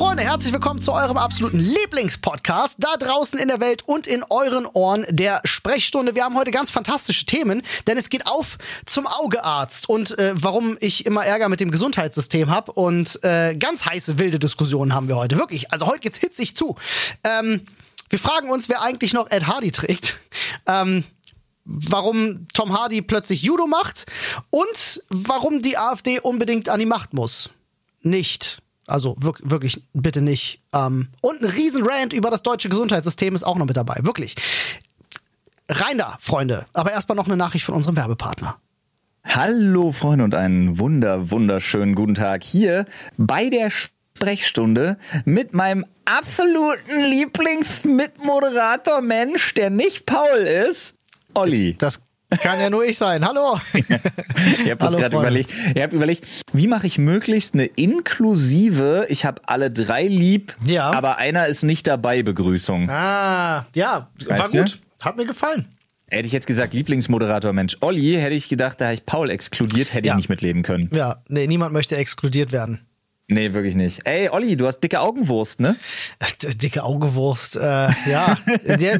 Freunde, herzlich willkommen zu eurem absoluten Lieblingspodcast da draußen in der Welt und in euren Ohren der Sprechstunde. Wir haben heute ganz fantastische Themen, denn es geht auf zum Augearzt und äh, warum ich immer Ärger mit dem Gesundheitssystem habe und äh, ganz heiße wilde Diskussionen haben wir heute. Wirklich, also heute geht's hitzig zu. Ähm, wir fragen uns, wer eigentlich noch Ed Hardy trägt. Ähm, warum Tom Hardy plötzlich Judo macht und warum die AfD unbedingt an die Macht muss. Nicht. Also wirklich, bitte nicht. Ähm, und ein Riesenrant über das deutsche Gesundheitssystem ist auch noch mit dabei. Wirklich. Rein da, Freunde. Aber erstmal noch eine Nachricht von unserem Werbepartner. Hallo Freunde und einen wunder, wunderschönen guten Tag hier bei der Sprechstunde mit meinem absoluten Lieblingsmitmoderator Mensch, der nicht Paul ist, Olli. Das kann ja nur ich sein. Hallo. ich habe gerade überlegt. Ich habe überlegt, wie mache ich möglichst eine inklusive, ich habe alle drei lieb, ja. aber einer ist nicht dabei Begrüßung. Ah, ja, weißt war gut. Du? Hat mir gefallen. Hätte ich jetzt gesagt, Lieblingsmoderator Mensch Olli, hätte ich gedacht, da habe ich Paul exkludiert, hätte ja. ich nicht mitleben können. Ja, nee, niemand möchte exkludiert werden. Nee, wirklich nicht. Ey, Olli, du hast dicke Augenwurst, ne? Äh, dicke Augenwurst, äh, ja.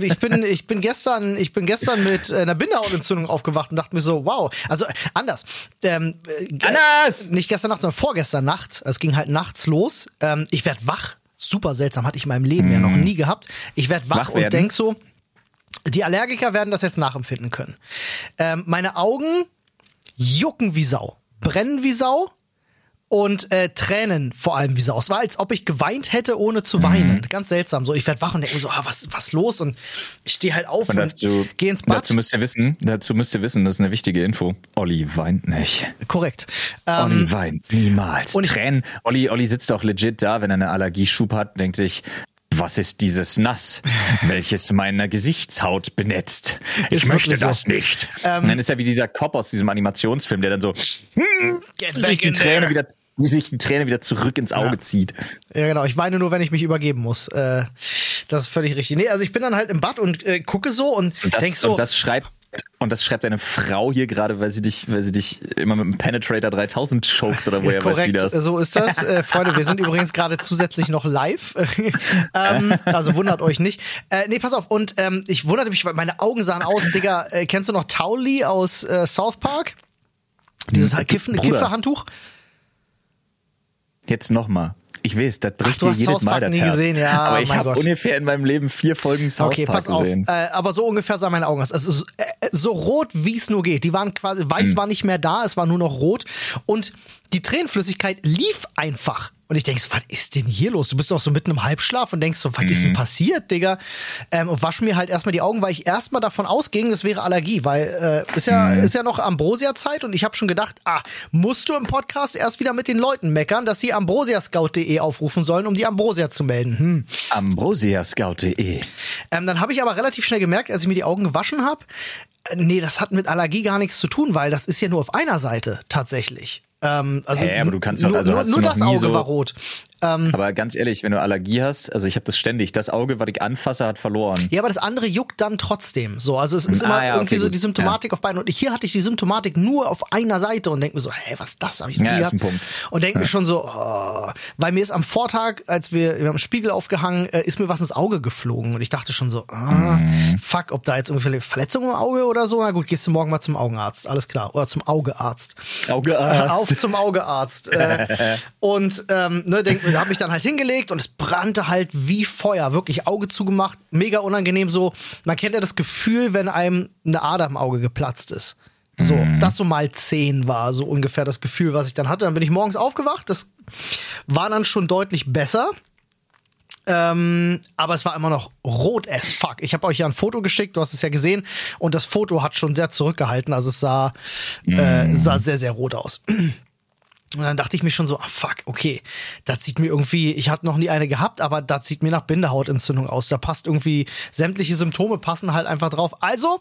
ich bin, ich bin gestern, ich bin gestern mit einer Bindehautentzündung aufgewacht und dachte mir so, wow. Also anders. Ähm, äh, anders! Nicht gestern Nacht, sondern vorgestern Nacht. Es ging halt nachts los. Ähm, ich werd wach. Super seltsam, hatte ich in meinem Leben mm. ja noch nie gehabt. Ich werd wach, wach und denk so, die Allergiker werden das jetzt nachempfinden können. Ähm, meine Augen jucken wie Sau, brennen wie Sau und äh, Tränen vor allem wie Sau. Es war, als ob ich geweint hätte, ohne zu weinen. Mhm. Ganz seltsam. So, ich werde wach und denke so, ah, was was los? Und ich stehe halt auf und, dazu, und gehe ins Bad. Dazu müsst ihr wissen, dazu müsst ihr wissen, das ist eine wichtige Info. Olli weint nicht. Korrekt. Ähm, Olli weint niemals. Und Tränen. Olli, Olli sitzt auch legit da, wenn er eine Allergieschub hat, denkt sich, was ist dieses Nass, welches meine Gesichtshaut benetzt? Ich möchte das so. nicht. Ähm, dann ist er wie dieser Cop aus diesem Animationsfilm, der dann so hm, sich die Träne wieder wie sich die Träne wieder zurück ins Auge ja. zieht. Ja, genau. Ich weine nur, wenn ich mich übergeben muss. Äh, das ist völlig richtig. Nee, also ich bin dann halt im Bad und äh, gucke so und, und denk so. Und das schreibt und das schreibt deine Frau hier gerade, weil sie dich, weil sie dich immer mit dem Penetrator 3000 choked oder woher Korrekt, weiß sie das? So ist das. Äh, Freunde, wir sind übrigens gerade zusätzlich noch live. ähm, also wundert euch nicht. Äh, nee, pass auf. Und ähm, ich wunderte mich, weil meine Augen sahen aus, Digga, äh, kennst du noch Towley aus äh, South Park? Dieses halt Kiffen, Kifferhandtuch? Jetzt nochmal. Ich weiß, das bricht Ach, dir jedes South Mal nie Herz. gesehen, ja. Aber ich habe ungefähr in meinem Leben vier Folgen South okay, Park pass gesehen. Auf, äh, aber so ungefähr sah meine Augen aus. Also so, äh, so rot, wie es nur geht. Die waren quasi, weiß hm. war nicht mehr da, es war nur noch rot. Und die Tränenflüssigkeit lief einfach. Und ich denke so, was ist denn hier los? Du bist doch so mitten im Halbschlaf und denkst so, was mhm. ist denn mhm. passiert, Digga? Ähm, und wasch mir halt erstmal die Augen, weil ich erstmal davon ausging, das wäre Allergie, weil äh, ist ja mhm. ist ja noch Ambrosia-Zeit und ich habe schon gedacht, ah, musst du im Podcast erst wieder mit den Leuten meckern, dass sie ambrosiascout.de aufrufen sollen, um die Ambrosia zu melden. Hm. Ambrosiascout.de. Ähm, dann habe ich aber relativ schnell gemerkt, als ich mir die Augen gewaschen habe, äh, nee, das hat mit Allergie gar nichts zu tun, weil das ist ja nur auf einer Seite tatsächlich. Ähm, also hey, aber du kannst doch, also nur, nur das Auge so, war rot. Ähm, aber ganz ehrlich, wenn du Allergie hast, also ich habe das ständig, das Auge, was ich anfasse, hat verloren. Ja, aber das andere juckt dann trotzdem. So, also es ist ah, immer ja, irgendwie okay, so die Symptomatik ja. auf beiden. Und hier hatte ich die Symptomatik nur auf einer Seite und denke mir so, hey, was ist das? Hab ich ja, ist ein Punkt. Und denke ja. mir schon so, oh, weil mir ist am Vortag, als wir, wir haben Spiegel aufgehangen, äh, ist mir was ins Auge geflogen und ich dachte schon so, ah, mhm. fuck, ob da jetzt irgendwie Verletzung im Auge oder so. Na gut, gehst du morgen mal zum Augenarzt, alles klar, oder zum Augearzt. Augearzt. Äh, auf zum Augearzt. äh, und ähm, ne, denk, habe mich dann halt hingelegt und es brannte halt wie Feuer. Wirklich Auge zugemacht, mega unangenehm so. Man kennt ja das Gefühl, wenn einem eine Ader im Auge geplatzt ist. So, mhm. das so mal zehn war so ungefähr das Gefühl, was ich dann hatte. Dann bin ich morgens aufgewacht. Das war dann schon deutlich besser. Ähm, aber es war immer noch rot as fuck. Ich habe euch ja ein Foto geschickt, du hast es ja gesehen, und das Foto hat schon sehr zurückgehalten. Also es sah, äh, mhm. äh, sah sehr, sehr rot aus. Und dann dachte ich mir schon so, ah fuck, okay, das sieht mir irgendwie, ich hatte noch nie eine gehabt, aber das sieht mir nach Bindehautentzündung aus. Da passt irgendwie, sämtliche Symptome passen halt einfach drauf. Also,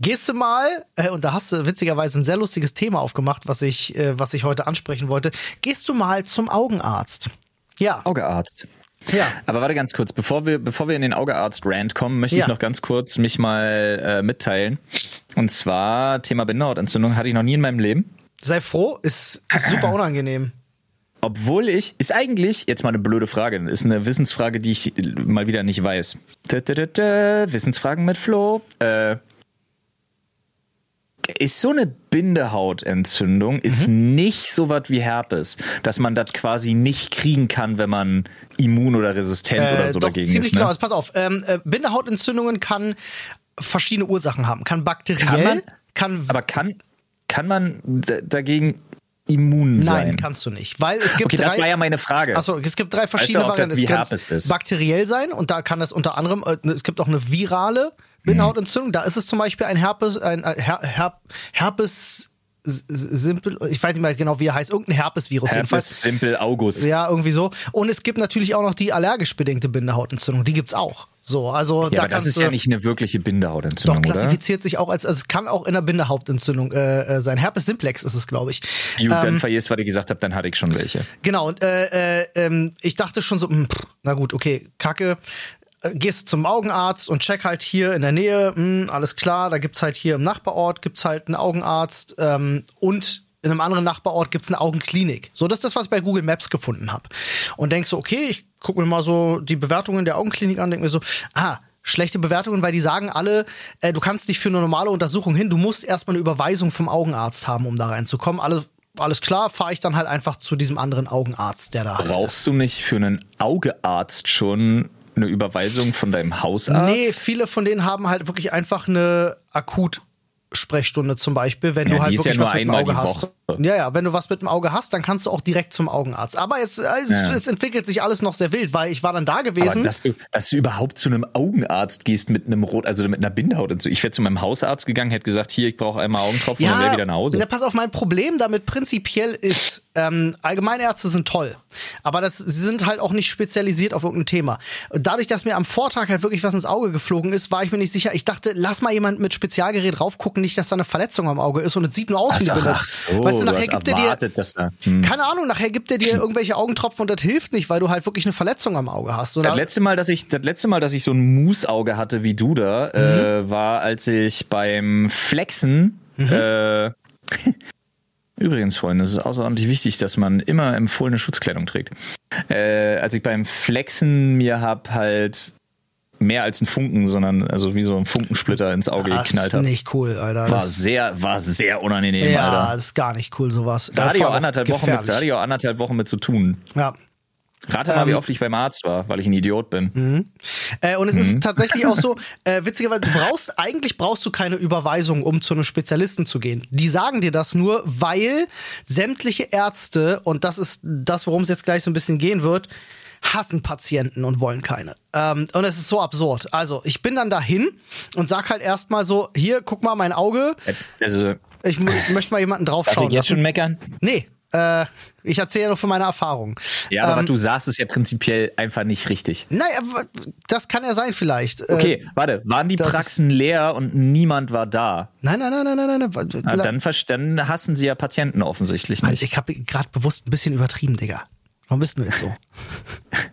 gehst du mal, äh, und da hast du witzigerweise ein sehr lustiges Thema aufgemacht, was ich, äh, was ich heute ansprechen wollte. Gehst du mal zum Augenarzt? Ja. Augearzt. Ja. Aber warte ganz kurz, bevor wir, bevor wir in den Augearzt-Rand kommen, möchte ja. ich noch ganz kurz mich mal äh, mitteilen. Und zwar Thema Bindehautentzündung hatte ich noch nie in meinem Leben. Sei froh, ist, ist super unangenehm. obwohl ich, ist eigentlich, jetzt mal eine blöde Frage, ist eine Wissensfrage, die ich mal wieder nicht weiß. Da, da, da, Wissensfragen mit Flo. Äh, ist so eine Bindehautentzündung, ist mhm. nicht so was wie Herpes, dass man das quasi nicht kriegen kann, wenn man immun oder resistent äh, oder so doch, dagegen ziemlich ist. Ne? Genau. Also pass auf, ähm, äh, Bindehautentzündungen kann verschiedene Ursachen haben. Kann bakteriell, kann, man, kann aber kann, kann man dagegen immun sein? Nein, kannst du nicht, weil es gibt okay, drei, das war ja meine Frage. Achso, es gibt drei verschiedene weißt du, Varianten. Es kann bakteriell sein und da kann es unter anderem, äh, es gibt auch eine virale Bindehautentzündung. Da ist es zum Beispiel ein Herpes, ein Her Her Herpes Simpel, ich weiß nicht mehr genau, wie er heißt, irgendein Herpesvirus Herpes jedenfalls. Simpel August. Ja, irgendwie so. Und es gibt natürlich auch noch die allergisch bedingte Bindehautentzündung, die gibt's auch. So, also ja, da aber das ist ja nicht eine wirkliche Bindehautentzündung, Doch, klassifiziert oder? sich auch als, also es kann auch in der Bindehautentzündung äh, äh sein. Herpes simplex ist es, glaube ich. Gut, ähm, dann vergisst, was ich gesagt habe, dann hatte ich schon welche. Genau, und äh, äh, ähm, ich dachte schon so, mh, hm, na gut, okay, Kacke gehst zum Augenarzt und check halt hier in der Nähe, mh, hm, alles klar, da gibt's halt hier im Nachbarort gibt's halt einen Augenarzt ähm, und in einem anderen Nachbarort gibt's eine Augenklinik. So, das ist das, was ich bei Google Maps gefunden habe. Und denkst so, okay, ich gucke mir mal so die Bewertungen der Augenklinik an, denk mir so, ah, schlechte Bewertungen, weil die sagen alle, äh, du kannst nicht für eine normale Untersuchung hin, du musst erstmal eine Überweisung vom Augenarzt haben, um da reinzukommen. Alle alles klar, fahre ich dann halt einfach zu diesem anderen Augenarzt, der da halt Brauchst ist. du nicht für einen Augearzt schon eine Überweisung von deinem Hausarzt? Nee, viele von denen haben halt wirklich einfach eine akut Sprechstunde zum Beispiel, wenn ja, du halt wirklich ja was mit dem Auge hast. Ja, ja, wenn du was mit dem Auge hast, dann kannst du auch direkt zum Augenarzt. Aber jetzt, äh, es, ja. es, entwickelt sich alles noch sehr wild, weil ich war dann da gewesen. Aber dass du, dass du überhaupt zu einem Augenarzt gehst mit einem Rot, also mit einer Bindhaut und so. Ich wäre zu meinem Hausarzt gegangen, hätte gesagt, hier, ich brauche einmal Augentropfen ja, und wäre wieder nach Hause. Ja, pass auf, mein Problem damit prinzipiell ist, ähm, Allgemeinärzte sind toll, aber das, sie sind halt auch nicht spezialisiert auf irgendein Thema. Dadurch, dass mir am Vortag halt wirklich was ins Auge geflogen ist, war ich mir nicht sicher. Ich dachte, lass mal jemand mit Spezialgerät raufgucken, nicht, dass da eine Verletzung am Auge ist und es sieht nur aus wie eine Binde. So, weißt du, nachher gibt er dir, da, hm. keine Ahnung, nachher gibt er dir irgendwelche Augentropfen und das hilft nicht, weil du halt wirklich eine Verletzung am Auge hast. Oder? Das letzte Mal, dass ich, das letzte Mal, dass ich so ein Musauge hatte wie du da, äh, mhm. äh, war, als ich beim Flexen mhm. äh, Übrigens, Freunde, es ist außerordentlich wichtig, dass man immer empfohlene Schutzkleidung trägt. Äh, als ich beim Flexen mir hab halt mehr als ein Funken, sondern also wie so ein Funkensplitter ins Auge das geknallt hat. Das ist nicht cool, Alter. War sehr, war sehr unangenehm, ja, Alter. Ja, das ist gar nicht cool, sowas. Da hatte ich auch anderthalb Wochen mit, da hatte ich auch anderthalb Wochen mit zu tun. Ja. Rate mal, ähm, wie oft ich beim Arzt war, weil ich ein Idiot bin. Mhm. Äh, und es mhm. ist tatsächlich auch so, äh, witzigerweise, du brauchst, eigentlich brauchst du keine Überweisung, um zu einem Spezialisten zu gehen. Die sagen dir das nur, weil sämtliche Ärzte, und das ist das, worum es jetzt gleich so ein bisschen gehen wird, hassen Patienten und wollen keine. Ähm, und es ist so absurd. Also, ich bin dann dahin und sag halt erstmal so, hier, guck mal mein Auge. Also, ich möchte mal jemanden draufschauen. Darf ich jetzt schon meckern? Nee, äh, ich erzähle nur von meiner Erfahrung. Ja, aber ähm, was du sagst, ist ja prinzipiell einfach nicht richtig. Naja, das kann ja sein vielleicht. Äh, okay, warte, waren die Praxen leer und niemand war da? Nein, nein, nein, nein, nein, nein. Na, dann, dann hassen sie ja Patienten offensichtlich nicht. Ich habe gerade bewusst ein bisschen übertrieben, Digga. Warum bist du jetzt so?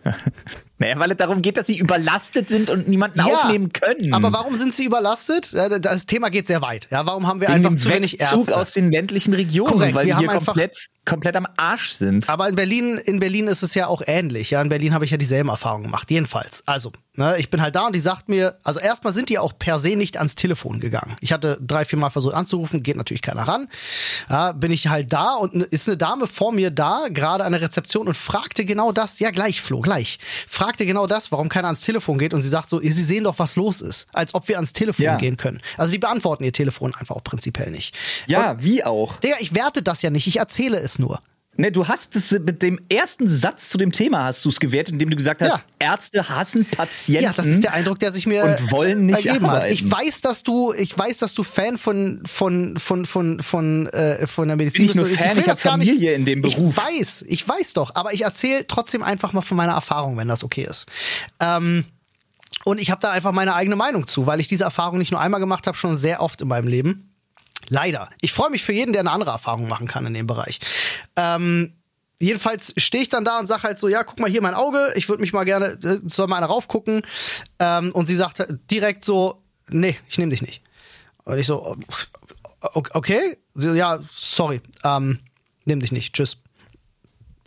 naja, weil es darum geht, dass sie überlastet sind und niemanden ja, aufnehmen können. Aber warum sind sie überlastet? Das Thema geht sehr weit. Ja, warum haben wir Wegen einfach zu wenig Ärzte? aus den ländlichen Regionen, Korrekt, weil wir hier komplett komplett am Arsch sind. Aber in Berlin, in Berlin ist es ja auch ähnlich. Ja, in Berlin habe ich ja dieselben Erfahrungen gemacht. Jedenfalls. Also, ne, ich bin halt da und die sagt mir, also erstmal sind die auch per se nicht ans Telefon gegangen. Ich hatte drei, vier Mal versucht anzurufen, geht natürlich keiner ran. Ja, bin ich halt da und ist eine Dame vor mir da, gerade an der Rezeption und fragte genau das. Ja, gleich, Flo, gleich. Fragte genau das, warum keiner ans Telefon geht und sie sagt so, sie sehen doch, was los ist. Als ob wir ans Telefon ja. gehen können. Also die beantworten ihr Telefon einfach auch prinzipiell nicht. Ja, und, wie auch. Digga, ich werte das ja nicht, ich erzähle es nur. Ne, du hast es mit dem ersten Satz zu dem Thema hast du es gewertet, indem du gesagt hast, ja. Ärzte hassen Patienten. Ja, das ist der Eindruck, der sich mir und wollen nicht ergeben hat. Ich weiß, dass du, ich weiß, dass du Fan von von von von von äh, von der Medizin bist. Nicht nur Fan, ich, ich habe Familie nicht, in dem Beruf. Ich weiß, ich weiß doch, aber ich erzähle trotzdem einfach mal von meiner Erfahrung, wenn das okay ist. Ähm, und ich habe da einfach meine eigene Meinung zu, weil ich diese Erfahrung nicht nur einmal gemacht habe, schon sehr oft in meinem Leben. Leider. Ich freue mich für jeden, der eine andere Erfahrung machen kann in dem Bereich. Ähm, jedenfalls stehe ich dann da und sage halt so, ja, guck mal hier mein Auge, ich würde mich mal gerne, äh, soll mal einer raufgucken. Ähm, und sie sagt direkt so, nee, ich nehme dich nicht. Und ich so, okay, sie, ja, sorry, ähm, nimm dich nicht, tschüss.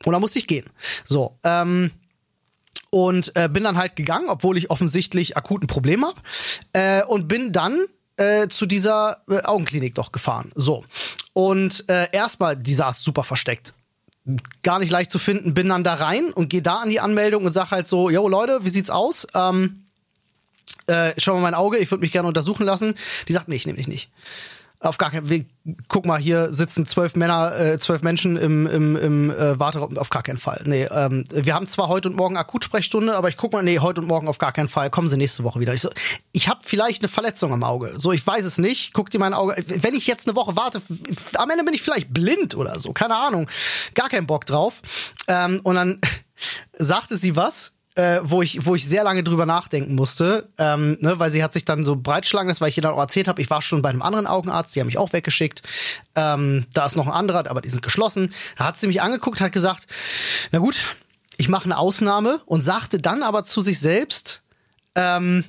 Und dann musste ich gehen. So, ähm, und äh, bin dann halt gegangen, obwohl ich offensichtlich akuten Problem habe. Äh, und bin dann äh, zu dieser äh, Augenklinik doch gefahren. So. Und äh, erstmal, die saß super versteckt. Gar nicht leicht zu finden, bin dann da rein und gehe da an die Anmeldung und sag halt so, yo Leute, wie sieht's aus? Ähm, äh, schau mal mein Auge, ich würde mich gerne untersuchen lassen. Die sagt, nee, ich nehme dich nicht. Auf gar keinen Fall. Guck mal, hier sitzen zwölf Männer, äh, zwölf Menschen im, im, im äh, Warteraum. Auf gar keinen Fall. Nee, ähm, wir haben zwar heute und morgen Akutsprechstunde, aber ich guck mal, nee, heute und morgen auf gar keinen Fall. Kommen Sie nächste Woche wieder. Ich so, ich habe vielleicht eine Verletzung am Auge. So, ich weiß es nicht. Guck dir mein Auge. Wenn ich jetzt eine Woche warte, am Ende bin ich vielleicht blind oder so. Keine Ahnung. Gar keinen Bock drauf. Ähm, und dann sagte sie was äh, wo ich wo ich sehr lange drüber nachdenken musste, ähm, ne, weil sie hat sich dann so breitschlagen lassen, weil ich ihr dann auch erzählt habe, ich war schon bei einem anderen Augenarzt, die haben mich auch weggeschickt. Ähm, da ist noch ein anderer, aber die sind geschlossen. Da hat sie mich angeguckt, hat gesagt, na gut, ich mache eine Ausnahme und sagte dann aber zu sich selbst, ähm,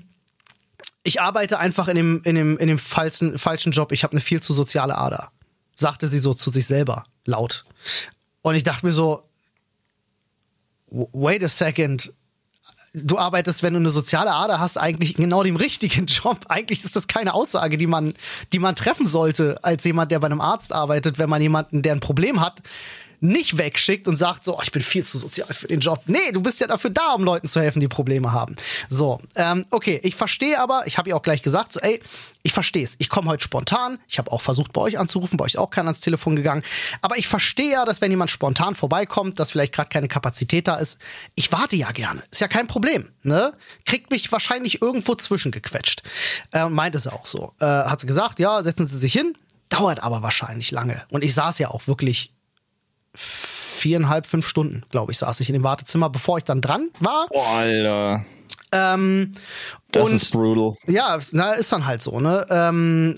ich arbeite einfach in dem, in dem, in dem falschen, falschen Job. Ich habe eine viel zu soziale Ader. Sagte sie so zu sich selber, laut. Und ich dachte mir so, wait a second, du arbeitest, wenn du eine soziale Ader hast, eigentlich genau dem richtigen Job. Eigentlich ist das keine Aussage, die man, die man treffen sollte als jemand, der bei einem Arzt arbeitet, wenn man jemanden, der ein Problem hat, nicht wegschickt und sagt so, oh, ich bin viel zu sozial für den Job. Nee, du bist ja dafür da, um Leuten zu helfen, die Probleme haben. So, ähm, okay, ich verstehe aber, ich habe ihr auch gleich gesagt, so, ey, ich verstehe es. Ich komme heute spontan. Ich habe auch versucht, bei euch anzurufen, bei euch ist auch keiner ans Telefon gegangen. Aber ich verstehe ja, dass wenn jemand spontan vorbeikommt, dass vielleicht gerade keine Kapazität da ist. Ich warte ja gerne. Ist ja kein Problem. Ne? Kriegt mich wahrscheinlich irgendwo zwischengequetscht. Äh, meint es auch so. Äh, hat sie gesagt, ja, setzen Sie sich hin. Dauert aber wahrscheinlich lange. Und ich saß ja auch wirklich viereinhalb, fünf Stunden, glaube ich, saß ich in dem Wartezimmer, bevor ich dann dran war. Boah, Alter. Ähm, Das ist brutal. Ja, na, ist dann halt so, ne? Ähm,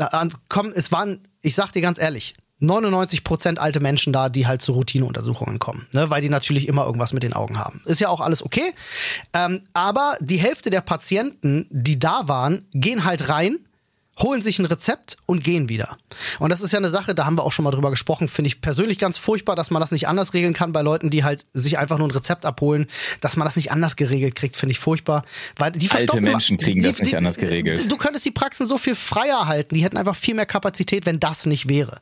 komm, es waren, ich sag dir ganz ehrlich, 99 Prozent alte Menschen da, die halt zu Routineuntersuchungen kommen, ne? weil die natürlich immer irgendwas mit den Augen haben. Ist ja auch alles okay. Ähm, aber die Hälfte der Patienten, die da waren, gehen halt rein, holen sich ein Rezept und gehen wieder. Und das ist ja eine Sache, da haben wir auch schon mal drüber gesprochen, finde ich persönlich ganz furchtbar, dass man das nicht anders regeln kann bei Leuten, die halt sich einfach nur ein Rezept abholen, dass man das nicht anders geregelt kriegt, finde ich furchtbar. Weil die Alte Menschen kriegen die, das nicht die, anders geregelt. Du könntest die Praxen so viel freier halten, die hätten einfach viel mehr Kapazität, wenn das nicht wäre.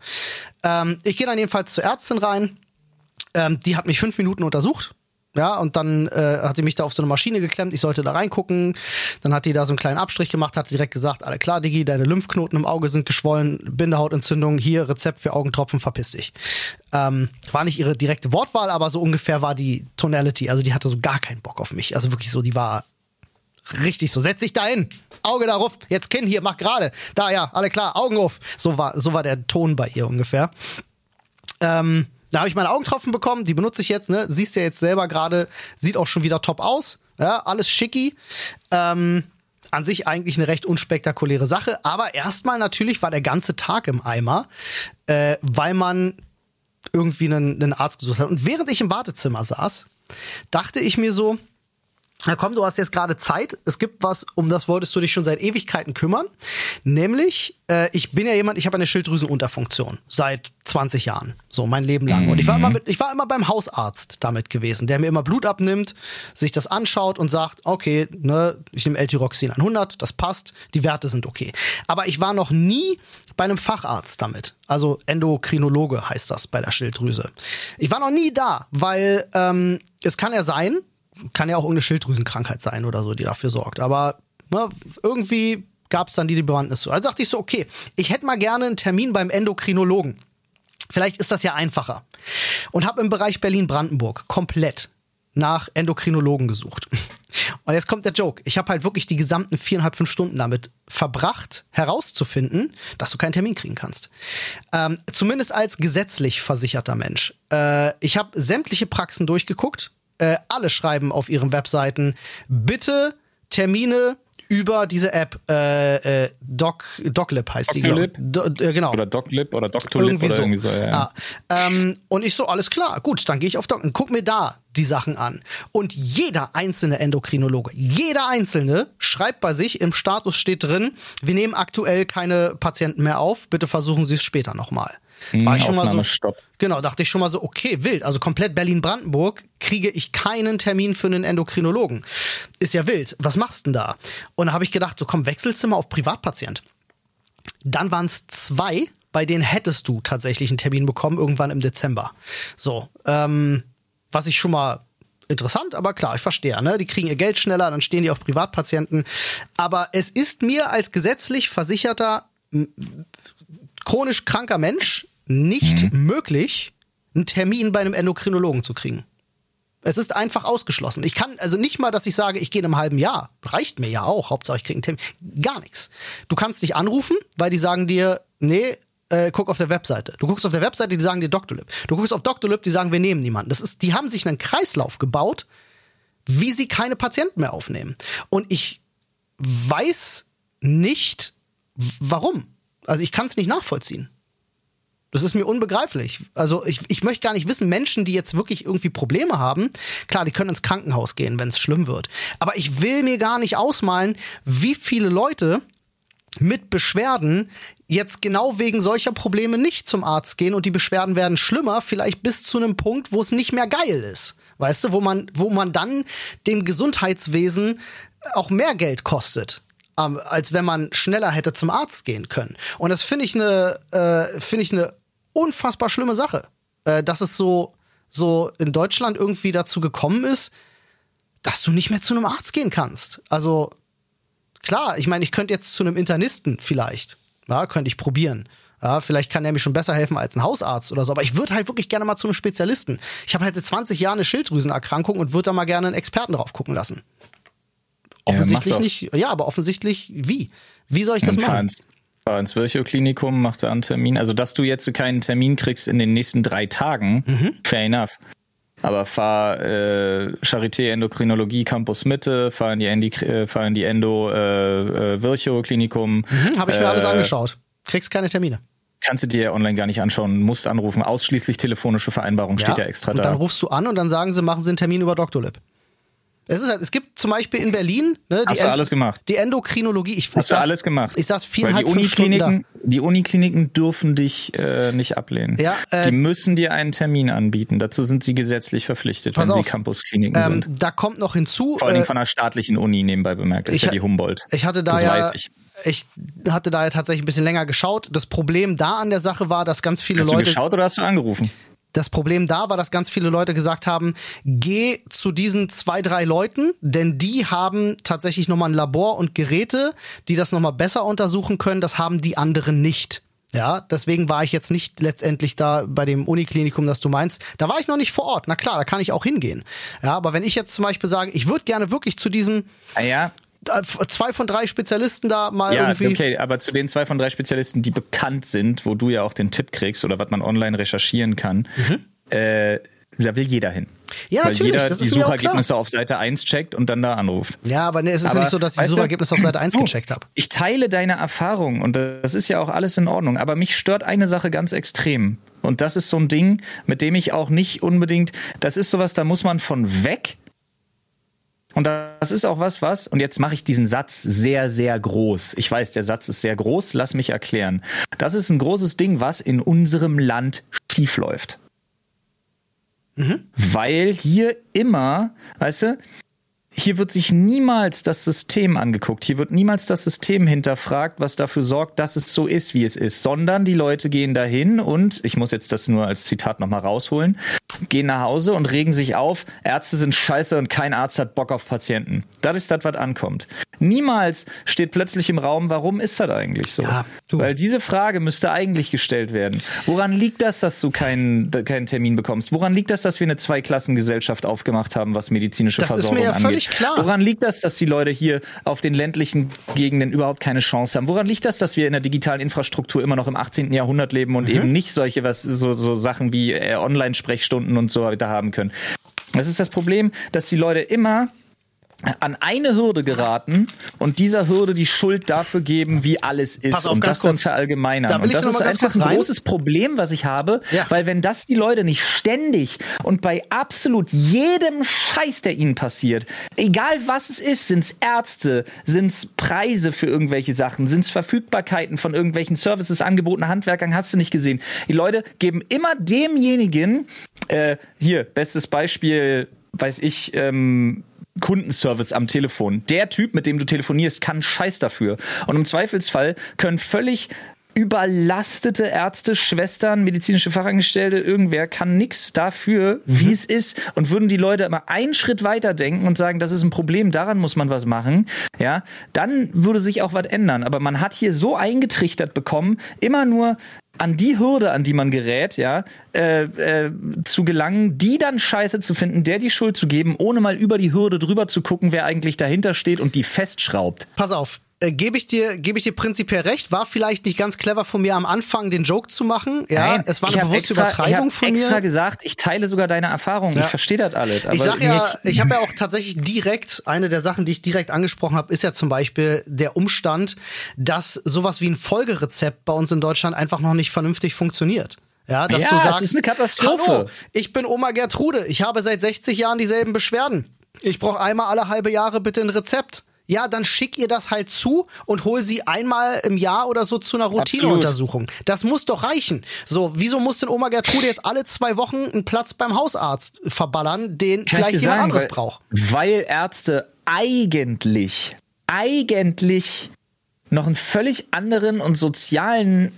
Ähm, ich gehe dann jedenfalls zur Ärztin rein, ähm, die hat mich fünf Minuten untersucht. Ja, und dann äh, hat sie mich da auf so eine Maschine geklemmt, ich sollte da reingucken. Dann hat die da so einen kleinen Abstrich gemacht, hat direkt gesagt, alle klar, Digi, deine Lymphknoten im Auge sind geschwollen, Bindehautentzündung, hier Rezept für Augentropfen, verpiss dich. Ähm, war nicht ihre direkte Wortwahl, aber so ungefähr war die Tonality. Also die hatte so gar keinen Bock auf mich. Also wirklich so, die war richtig so. Setz dich da hin, Auge darauf, jetzt Kinn hier, mach gerade. Da, ja, alle klar, Augen auf. So war, so war der Ton bei ihr ungefähr. Ähm, da habe ich meine Augentropfen bekommen, die benutze ich jetzt, ne? Siehst ja jetzt selber gerade, sieht auch schon wieder top aus. Ja, alles schicki. Ähm, an sich eigentlich eine recht unspektakuläre Sache, aber erstmal natürlich war der ganze Tag im Eimer, äh, weil man irgendwie einen, einen Arzt gesucht hat. Und während ich im Wartezimmer saß, dachte ich mir so, na komm, du hast jetzt gerade Zeit. Es gibt was, um das wolltest du dich schon seit Ewigkeiten kümmern. Nämlich, äh, ich bin ja jemand, ich habe eine Schilddrüsenunterfunktion seit 20 Jahren, so mein Leben lang. Und ich war immer, mit, ich war immer beim Hausarzt damit gewesen, der mir immer Blut abnimmt, sich das anschaut und sagt, okay, ne, ich nehme L-Tyroxin 100, das passt, die Werte sind okay. Aber ich war noch nie bei einem Facharzt damit. Also Endokrinologe heißt das bei der Schilddrüse. Ich war noch nie da, weil ähm, es kann ja sein, kann ja auch irgendeine Schilddrüsenkrankheit sein oder so, die dafür sorgt. Aber ne, irgendwie gab es dann die, Bewandtnis zu. Also dachte ich so, okay, ich hätte mal gerne einen Termin beim Endokrinologen. Vielleicht ist das ja einfacher. Und habe im Bereich Berlin-Brandenburg komplett nach Endokrinologen gesucht. Und jetzt kommt der Joke. Ich habe halt wirklich die gesamten viereinhalb, fünf Stunden damit verbracht, herauszufinden, dass du keinen Termin kriegen kannst. Ähm, zumindest als gesetzlich versicherter Mensch. Äh, ich habe sämtliche Praxen durchgeguckt. Äh, alle schreiben auf ihren Webseiten, bitte Termine über diese App, äh, äh, Doc, DocLib heißt die, glaub ich. Doctolib? Do, äh, genau. Oder DocLib oder DocTolib Irgendwie oder so. irgendwie so, ja. Ah, ähm, und ich so, alles klar, gut, dann gehe ich auf Doc und guck mir da die Sachen an. Und jeder einzelne Endokrinologe, jeder einzelne schreibt bei sich, im Status steht drin, wir nehmen aktuell keine Patienten mehr auf, bitte versuchen Sie es später nochmal. War ich schon mal so. Stopp. Genau, dachte ich schon mal so, okay, wild. Also komplett Berlin-Brandenburg kriege ich keinen Termin für einen Endokrinologen. Ist ja wild. Was machst du denn da? Und da habe ich gedacht, so komm, Wechselzimmer auf Privatpatient. Dann waren es zwei, bei denen hättest du tatsächlich einen Termin bekommen, irgendwann im Dezember. So, ähm, was ich schon mal interessant, aber klar, ich verstehe, ne? Die kriegen ihr Geld schneller, dann stehen die auf Privatpatienten. Aber es ist mir als gesetzlich versicherter chronisch kranker Mensch nicht mhm. möglich, einen Termin bei einem Endokrinologen zu kriegen. Es ist einfach ausgeschlossen. Ich kann also nicht mal, dass ich sage, ich gehe in einem halben Jahr. Reicht mir ja auch. Hauptsache, ich kriege einen Termin. Gar nichts. Du kannst dich anrufen, weil die sagen dir, nee, äh, guck auf der Webseite. Du guckst auf der Webseite, die sagen dir Doctolib. Du guckst auf Doctolib, die sagen, wir nehmen niemanden. Das ist, die haben sich einen Kreislauf gebaut, wie sie keine Patienten mehr aufnehmen. Und ich weiß nicht, warum. Also ich kann es nicht nachvollziehen. Das ist mir unbegreiflich. Also ich, ich möchte gar nicht wissen, Menschen, die jetzt wirklich irgendwie Probleme haben, klar, die können ins Krankenhaus gehen, wenn es schlimm wird. Aber ich will mir gar nicht ausmalen, wie viele Leute mit Beschwerden jetzt genau wegen solcher Probleme nicht zum Arzt gehen und die Beschwerden werden schlimmer, vielleicht bis zu einem Punkt, wo es nicht mehr geil ist. Weißt du, wo man, wo man dann dem Gesundheitswesen auch mehr Geld kostet. Ähm, als wenn man schneller hätte zum Arzt gehen können. Und das finde ich eine, äh, finde ich eine unfassbar schlimme Sache, äh, dass es so, so in Deutschland irgendwie dazu gekommen ist, dass du nicht mehr zu einem Arzt gehen kannst. Also klar, ich meine, ich könnte jetzt zu einem Internisten vielleicht, ja, könnte ich probieren. Ja, vielleicht kann er mir schon besser helfen als ein Hausarzt oder so. Aber ich würde halt wirklich gerne mal zu einem Spezialisten. Ich habe halt seit 20 Jahren eine Schilddrüsenerkrankung und würde da mal gerne einen Experten drauf gucken lassen. Offensichtlich ja, nicht. Ja, aber offensichtlich wie? Wie soll ich das machen? Ins Virchow-Klinikum, mach da einen Termin. Also, dass du jetzt keinen Termin kriegst in den nächsten drei Tagen, mhm. fair enough. Aber fahr äh, Charité Endokrinologie Campus Mitte, fahr in die, Endi, äh, fahr in die Endo äh, äh, Virchow Klinikum. Mhm, Habe ich mir alles äh, angeschaut. Kriegst keine Termine. Kannst du dir online gar nicht anschauen, musst anrufen. Ausschließlich telefonische Vereinbarung ja, steht ja extra und da. Und dann rufst du an und dann sagen sie, machen sie einen Termin über Doctolib. Es, ist halt, es gibt zum Beispiel in Berlin ne, Hast du alles gemacht? die Endokrinologie. Ich, Hast ich saß, du alles gemacht? Ich saß viereinhalb Weil die Unikliniken, die Unikliniken dürfen dich äh, nicht ablehnen. Ja, äh, die müssen dir einen Termin anbieten. Dazu sind sie gesetzlich verpflichtet, wenn auf, sie Campuskliniken ähm, sind. Da kommt noch hinzu. Vor allem äh, von einer staatlichen Uni nebenbei bemerkt. Das ist ja die Humboldt. Ich hatte da das ja, weiß ich. ich hatte da ja tatsächlich ein bisschen länger geschaut. Das Problem da an der Sache war, dass ganz viele hast Leute. Hast du geschaut oder hast du angerufen? Das Problem da war, dass ganz viele Leute gesagt haben, geh zu diesen zwei, drei Leuten, denn die haben tatsächlich nochmal ein Labor und Geräte, die das nochmal besser untersuchen können. Das haben die anderen nicht. Ja, deswegen war ich jetzt nicht letztendlich da bei dem Uniklinikum, das du meinst. Da war ich noch nicht vor Ort. Na klar, da kann ich auch hingehen. Ja, aber wenn ich jetzt zum Beispiel sage, ich würde gerne wirklich zu diesem ah ja, zwei von drei Spezialisten da mal ja, irgendwie. Okay, aber zu den zwei von drei Spezialisten, die bekannt sind, wo du ja auch den Tipp kriegst oder was man online recherchieren kann, mhm. äh, da will jeder hin. Ja, Weil natürlich. jeder die Suchergebnisse auf Seite 1 checkt und dann da anruft. Ja, aber nee, es ist aber, ja nicht so, dass ich die Suchergebnisse auf Seite 1 du, gecheckt habe. Ich teile deine Erfahrung und das ist ja auch alles in Ordnung. Aber mich stört eine Sache ganz extrem. Und das ist so ein Ding, mit dem ich auch nicht unbedingt, das ist sowas, da muss man von weg und das ist auch was, was, und jetzt mache ich diesen Satz sehr, sehr groß. Ich weiß, der Satz ist sehr groß, lass mich erklären. Das ist ein großes Ding, was in unserem Land schiefläuft. Mhm. Weil hier immer, weißt du, hier wird sich niemals das System angeguckt. Hier wird niemals das System hinterfragt, was dafür sorgt, dass es so ist, wie es ist, sondern die Leute gehen dahin und, ich muss jetzt das nur als Zitat nochmal rausholen, gehen nach Hause und regen sich auf, Ärzte sind scheiße und kein Arzt hat Bock auf Patienten. Das ist das, was ankommt. Niemals steht plötzlich im Raum, warum ist das eigentlich so? Ja, Weil diese Frage müsste eigentlich gestellt werden. Woran liegt das, dass du keinen, keinen Termin bekommst? Woran liegt das, dass wir eine Zweiklassengesellschaft aufgemacht haben, was medizinische das Versorgung angeht? Das ist mir ja völlig klar. Woran liegt das, dass die Leute hier auf den ländlichen Gegenden überhaupt keine Chance haben? Woran liegt das, dass wir in der digitalen Infrastruktur immer noch im 18. Jahrhundert leben und mhm. eben nicht solche was, so, so Sachen wie äh, Online-Sprechstunden und so weiter haben können? Das ist das Problem, dass die Leute immer an eine Hürde geraten und dieser Hürde die Schuld dafür geben, wie alles ist Pass auf, und ganz das dann kurz. verallgemeinern. Da und das ist einfach ein großes Problem, was ich habe, Ja. weil wenn das die Leute nicht ständig und bei absolut jedem Scheiß, der ihnen passiert, egal was es ist, sind es Ärzte, sind es Preise für irgendwelche Sachen, sind es Verfügbarkeiten von irgendwelchen Services, Angeboten, Handwerkern, hast du nicht gesehen. Die Leute geben immer demjenigen, äh, hier, bestes Beispiel, weiß ich, ähm, Kundenservice am Telefon. Der Typ, mit dem du telefonierst, kann Scheiß dafür. Und im Zweifelsfall können völlig überlastete Ärzte, Schwestern, medizinische Fachangestellte, irgendwer kann nix dafür, wie es ist. Und würden die Leute immer einen Schritt weiter denken und sagen, das ist ein Problem, daran muss man was machen, ja, dann würde sich auch was ändern. Aber man hat hier so eingetrichtert bekommen, immer nur an die Hürde, an die man gerät, ja, äh, äh, zu gelangen, die dann scheiße zu finden, der die Schuld zu geben, ohne mal über die Hürde drüber zu gucken, wer eigentlich dahinter steht und die festschraubt. Pass auf, äh, gebe ich dir, gebe ich dir prinzipiell recht. War vielleicht nicht ganz clever von mir am Anfang, den Joke zu machen. Ja, Nein, es war ich eine bewusste extra, Übertreibung ich hab von extra mir. gesagt, ich teile sogar deine Erfahrung. Ja. Ich verstehe das alles. Ich sag ja, ich habe ja auch tatsächlich direkt, eine der Sachen, die ich direkt angesprochen habe, ist ja zum Beispiel der Umstand, dass sowas wie ein Folgerezept bei uns in Deutschland einfach noch nicht vernünftig funktioniert. Ja, dass Ja, du sagst, ist eine Katastrophe. Hallo, ich bin Oma Gertrude, ich habe seit 60 Jahren dieselben Beschwerden. Ich brauche einmal alle halbe Jahre bitte ein Rezept. Ja, dann schick ihr das halt zu und hol sie einmal im Jahr oder so zu einer Routineuntersuchung. Das muss doch reichen. So, wieso muss denn Oma Gertrude jetzt alle zwei Wochen einen Platz beim Hausarzt verballern, den Kann ich vielleicht jemand sagen, anderes weil, braucht? Weil Ärzte eigentlich, eigentlich noch einen völlig anderen und sozialen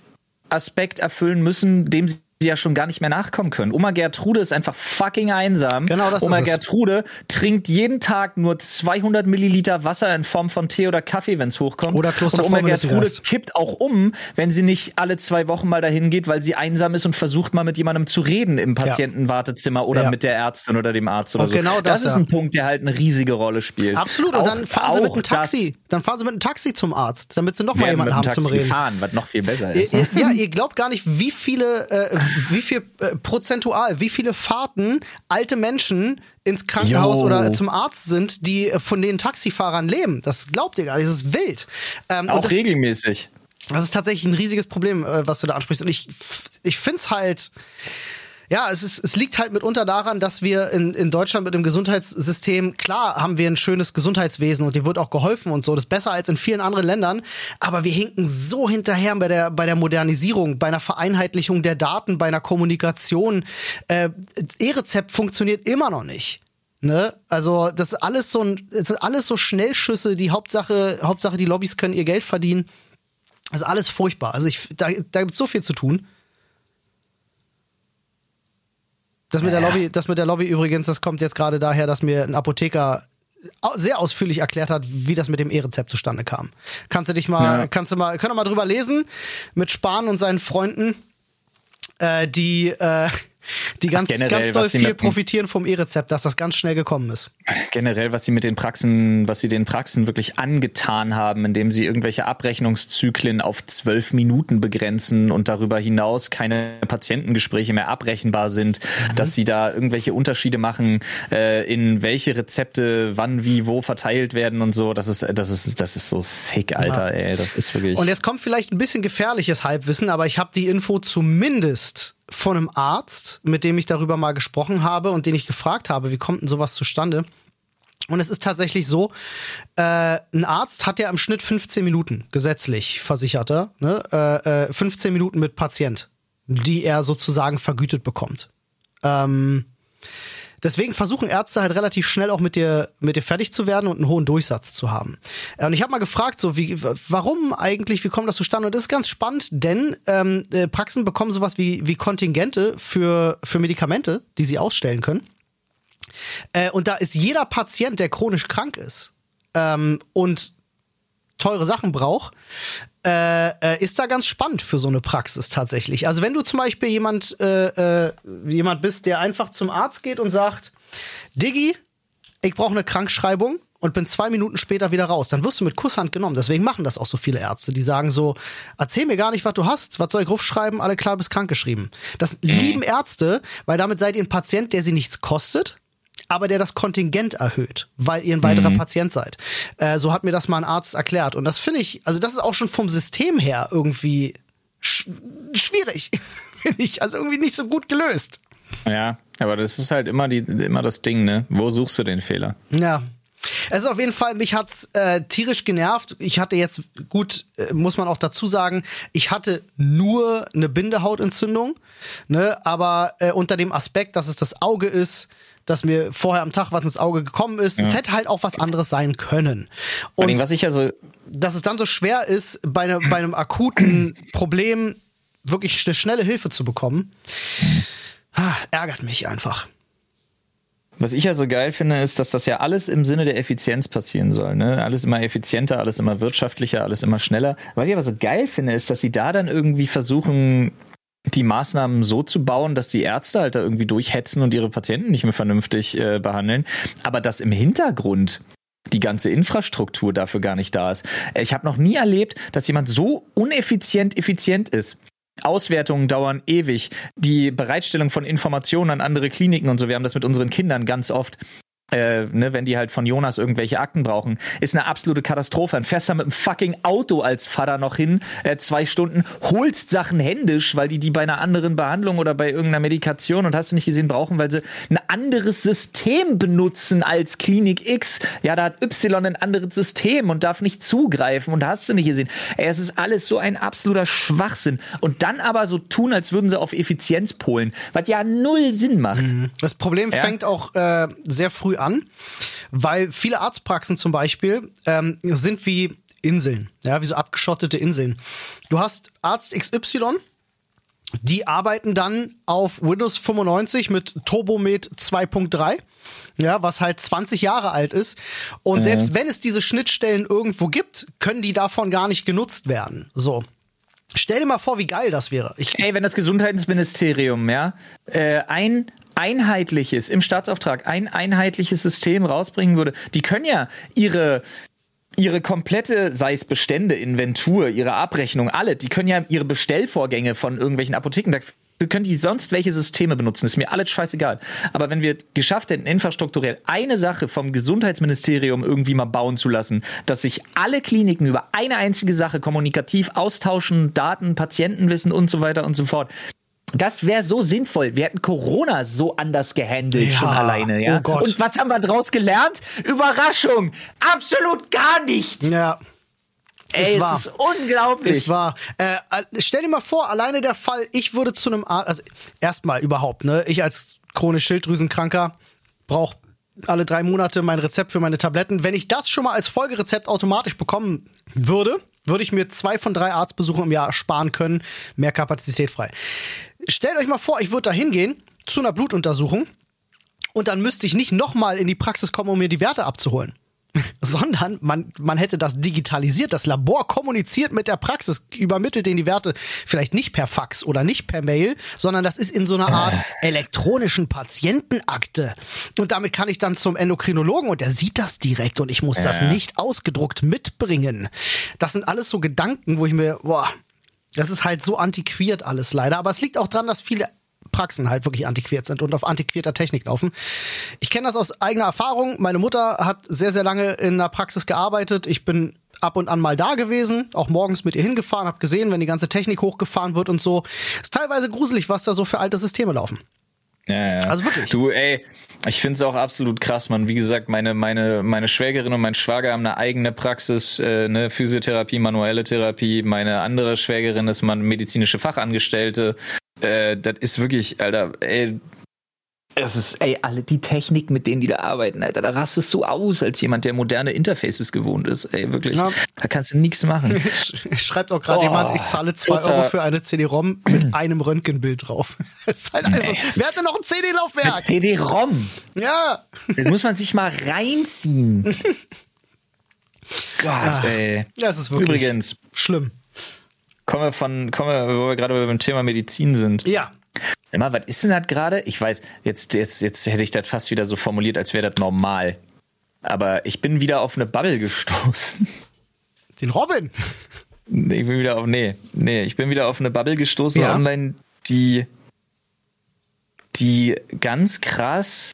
Aspekt erfüllen müssen, dem sie ja schon gar nicht mehr nachkommen können. Oma Gertrude ist einfach fucking einsam. Genau das Oma ist es. Gertrude trinkt jeden Tag nur 200 Milliliter Wasser in Form von Tee oder Kaffee, wenn es hochkommt. Oder und Klosterfrau Oma Gertrude kippt auch um, wenn sie nicht alle zwei Wochen mal dahin geht, weil sie einsam ist und versucht mal mit jemandem zu reden im Patientenwartezimmer oder Ja. mit der Ärztin oder dem Arzt oder Und so. genau das, ist ja. ein Punkt, der halt eine riesige Rolle spielt. Absolut. Und Auch- dann fahren sie mit einem Taxi. Dann fahren sie mit einem Taxi zum Arzt, damit sie noch Das mal jemanden haben Taxi zum Reden. gefahren, was noch viel besser Ihr, ist. ihr, ja, ihr glaubt gar nicht, wie viele, äh, wie viel äh, prozentual, wie viele Fahrten alte Menschen ins Krankenhaus Jo. oder zum Arzt sind, die äh, von den Taxifahrern leben. Das glaubt ihr gar nicht. Das ist wild. Ähm, und auch das, regelmäßig. das ist tatsächlich ein riesiges Problem, äh, was du da ansprichst. Und ich, ich find's halt. Ja, es, ist, es liegt halt mitunter daran, dass wir in, in Deutschland mit dem Gesundheitssystem, klar haben wir ein schönes Gesundheitswesen und dir wird auch geholfen und so, das ist besser als in vielen anderen Ländern, aber wir hinken so hinterher bei der, bei der Modernisierung, bei einer Vereinheitlichung der Daten, bei einer Kommunikation. Äh, E-Rezept funktioniert immer noch nicht. Ne? Also, das ist alles so ein, das ist alles so Schnellschüsse, die Hauptsache, Hauptsache die Lobbys können ihr Geld verdienen. Das ist alles furchtbar. Also ich, da, da gibt es so viel zu tun. Das mit, der Lobby, das mit der Lobby übrigens, das kommt jetzt gerade daher, dass mir ein Apotheker sehr ausführlich erklärt hat, wie das mit dem E-Rezept zustande kam. Kannst du dich mal, Ja. kannst du mal, können wir mal drüber lesen mit Spahn und seinen Freunden, äh, die, äh, die ganz, generell, ganz doll viel mit- profitieren vom E-Rezept, dass das ganz schnell gekommen ist. Generell, was sie mit den Praxen, was sie den Praxen wirklich angetan haben, indem sie irgendwelche Abrechnungszyklen auf zwölf Minuten begrenzen und darüber hinaus keine Patientengespräche mehr abrechenbar sind, Mhm. dass sie da irgendwelche Unterschiede machen, äh, in welche Rezepte wann, wie, wo verteilt werden und so. Das ist, das ist, das ist so sick, Alter, ey. Das ist wirklich. Und jetzt kommt vielleicht ein bisschen gefährliches Halbwissen, aber ich habe die Info zumindest von einem Arzt, mit dem ich darüber mal gesprochen habe und den ich gefragt habe, wie kommt denn sowas zustande? Und es ist tatsächlich so, äh, ein Arzt hat ja im Schnitt 15 Minuten, gesetzlich versicherter, ne? äh, äh, 15 Minuten mit Patient, die er sozusagen vergütet bekommt. Ähm, Deswegen versuchen Ärzte halt relativ schnell auch mit dir, mit dir fertig zu werden und einen hohen Durchsatz zu haben. Äh, Und ich habe mal gefragt, so wie, warum eigentlich, wie kommt das zustande? Und das ist ganz spannend, denn ähm, äh, Praxen bekommen sowas wie, wie Kontingente für, für Medikamente, die sie ausstellen können. Äh, und da ist jeder Patient, der chronisch krank ist ähm, und teure Sachen braucht, äh, äh, ist da ganz spannend für so eine Praxis tatsächlich. Also wenn du zum Beispiel jemand, äh, äh, jemand bist, der einfach zum Arzt geht und sagt, Diggi, ich brauche eine Krankschreibung und bin zwei Minuten später wieder raus, dann wirst du mit Kusshand genommen. Deswegen machen das auch so viele Ärzte, die sagen so, erzähl mir gar nicht, was du hast, was soll ich rufschreiben, alle klar, du bist krankgeschrieben. Das lieben Ärzte, weil damit seid ihr ein Patient, der sie nichts kostet, aber der das Kontingent erhöht, weil ihr ein weiterer mhm. Patient seid. Äh, so hat mir das mal ein Arzt erklärt. Und das finde ich, also das ist auch schon vom System her irgendwie sch schwierig, finde ich. Also irgendwie nicht so gut gelöst. Ja, aber das ist halt immer, die, immer das Ding, ne? Wo suchst du den Fehler? Ja, es ist auf jeden Fall, mich hat's äh, tierisch genervt. Ich hatte jetzt, gut, äh, muss man auch dazu sagen, ich hatte nur eine Bindehautentzündung, ne, aber äh, unter dem Aspekt, dass es das Auge ist, dass mir vorher am Tag was ins Auge gekommen ist. Ja. Es hätte halt auch was anderes sein können. Und was ich also dass es dann so schwer ist, bei, ne, bei einem akuten Problem wirklich eine schnelle Hilfe zu bekommen, ah, ärgert mich einfach. Was ich ja so geil finde, ist, dass das ja alles im Sinne der Effizienz passieren soll. Ne? Alles immer effizienter, alles immer wirtschaftlicher, alles immer schneller. Was ich aber so geil finde, ist, dass sie da dann irgendwie versuchen, die Maßnahmen so zu bauen, dass die Ärzte halt da irgendwie durchhetzen und ihre Patienten nicht mehr vernünftig äh, behandeln. Aber dass im Hintergrund die ganze Infrastruktur dafür gar nicht da ist. Ich habe noch nie erlebt, dass jemand so uneffizient effizient ist. Auswertungen dauern ewig. Die Bereitstellung von Informationen an andere Kliniken und so, wir haben das mit unseren Kindern ganz oft äh, ne, wenn die halt von Jonas irgendwelche Akten brauchen, ist eine absolute Katastrophe. Dann fährst du mit dem fucking Auto als Vater noch hin, äh, zwei Stunden, holst Sachen händisch, weil die die bei einer anderen Behandlung oder bei irgendeiner Medikation und hast du nicht gesehen brauchen, weil sie ein anderes System benutzen als Klinik X. Ja, da hat Y ein anderes System und darf nicht zugreifen und hast du nicht gesehen. Ey, es ist alles so ein absoluter Schwachsinn. Und dann aber so tun, als würden sie auf Effizienz polen, was ja null Sinn macht. Mhm. Das Problem ja? fängt auch äh, sehr früh an, weil viele Arztpraxen zum Beispiel ähm, sind wie Inseln, ja, wie so abgeschottete Inseln. Du hast Arzt XY, die arbeiten dann auf Windows 95 mit Turbomed 2.3, ja, was halt 20 Jahre alt ist. Und mhm. selbst wenn es diese Schnittstellen irgendwo gibt, können die davon gar nicht genutzt werden. So. Stell dir mal vor, wie geil das wäre. Ich Ey, wenn das Gesundheitsministerium, ja, äh, ein einheitliches, im Staatsauftrag ein einheitliches System rausbringen würde, die können ja ihre ihre komplette, sei es Bestände, Inventur, ihre Abrechnung, alle, die können ja ihre Bestellvorgänge von irgendwelchen Apotheken, da können die sonst welche Systeme benutzen, ist mir alles scheißegal. Aber wenn wir geschafft hätten, infrastrukturell eine Sache vom Gesundheitsministerium irgendwie mal bauen zu lassen, dass sich alle Kliniken über eine einzige Sache kommunikativ austauschen, Daten, Patientenwissen und so weiter und so fort, das wäre so sinnvoll. Wir hätten Corona so anders gehandelt ja, schon alleine, ja. Oh Und was haben wir daraus gelernt? Überraschung! Absolut gar nichts! Ja. Ey, es, es ist unglaublich. Es war. Äh, stell dir mal vor, alleine der Fall, ich würde zu einem Arzt, also erstmal überhaupt, ne? Ich als chronisch Schilddrüsenkranker brauche alle drei Monate mein Rezept für meine Tabletten. Wenn ich das schon mal als Folgerezept automatisch bekommen würde, würde ich mir zwei von drei Arztbesuchen im Jahr sparen können. Mehr Kapazität frei. Stellt euch mal vor, ich würde da hingehen zu einer Blutuntersuchung und dann müsste ich nicht nochmal in die Praxis kommen, um mir die Werte abzuholen. sondern man, man hätte das digitalisiert. Das Labor kommuniziert mit der Praxis, übermittelt denen die Werte vielleicht nicht per Fax oder nicht per Mail, sondern das ist in so einer Art elektronischen Patientenakte. Und damit kann ich dann zum Endokrinologen und der sieht das direkt und ich muss das nicht ausgedruckt mitbringen. Das sind alles so Gedanken, wo ich mir, boah, das ist halt so antiquiert alles leider. Aber es liegt auch daran, dass viele Praxen halt wirklich antiquiert sind und auf antiquierter Technik laufen. Ich kenne das aus eigener Erfahrung. Meine Mutter hat sehr, sehr lange in der Praxis gearbeitet. Ich bin ab und an mal da gewesen, auch morgens mit ihr hingefahren, habe gesehen, wenn die ganze Technik hochgefahren wird und so. Ist teilweise gruselig, was da so für alte Systeme laufen. Ja, ja. Also wirklich. Du, ey, ich finde es auch absolut krass, man. Wie gesagt, meine, meine, meine Schwägerin und mein Schwager haben eine eigene Praxis, äh, eine Physiotherapie, manuelle Therapie. Meine andere Schwägerin ist man medizinische Fachangestellte. Äh, das ist wirklich, Alter, ey, es ist, ey, alle die Technik, mit denen die da arbeiten, Alter, da rastest du aus als jemand, der moderne Interfaces gewohnt ist, ey, wirklich. Ja. Da kannst du nichts machen. Schreibt auch gerade oh, jemand, ich zahle 2 Euro für eine CD-ROM mit einem Röntgenbild drauf. Das halt einfach, nee, wer hatte noch ein CD-Laufwerk? CD-ROM? Ja. Das muss man sich mal reinziehen. Gott, ja. ey. Ja, es ist wirklich Übrigens, schlimm. Kommen wir von, kommen wir, wo wir gerade beim Thema Medizin sind. Ja. Immer, was ist denn das gerade? Ich weiß, jetzt, jetzt, jetzt hätte ich das fast wieder so formuliert, als wäre das normal. Aber ich bin wieder auf eine Bubble gestoßen. Den Robin? Nee, ich bin wieder auf, nee, nee, ich bin wieder auf eine Bubble gestoßen ja. online, die, die ganz krass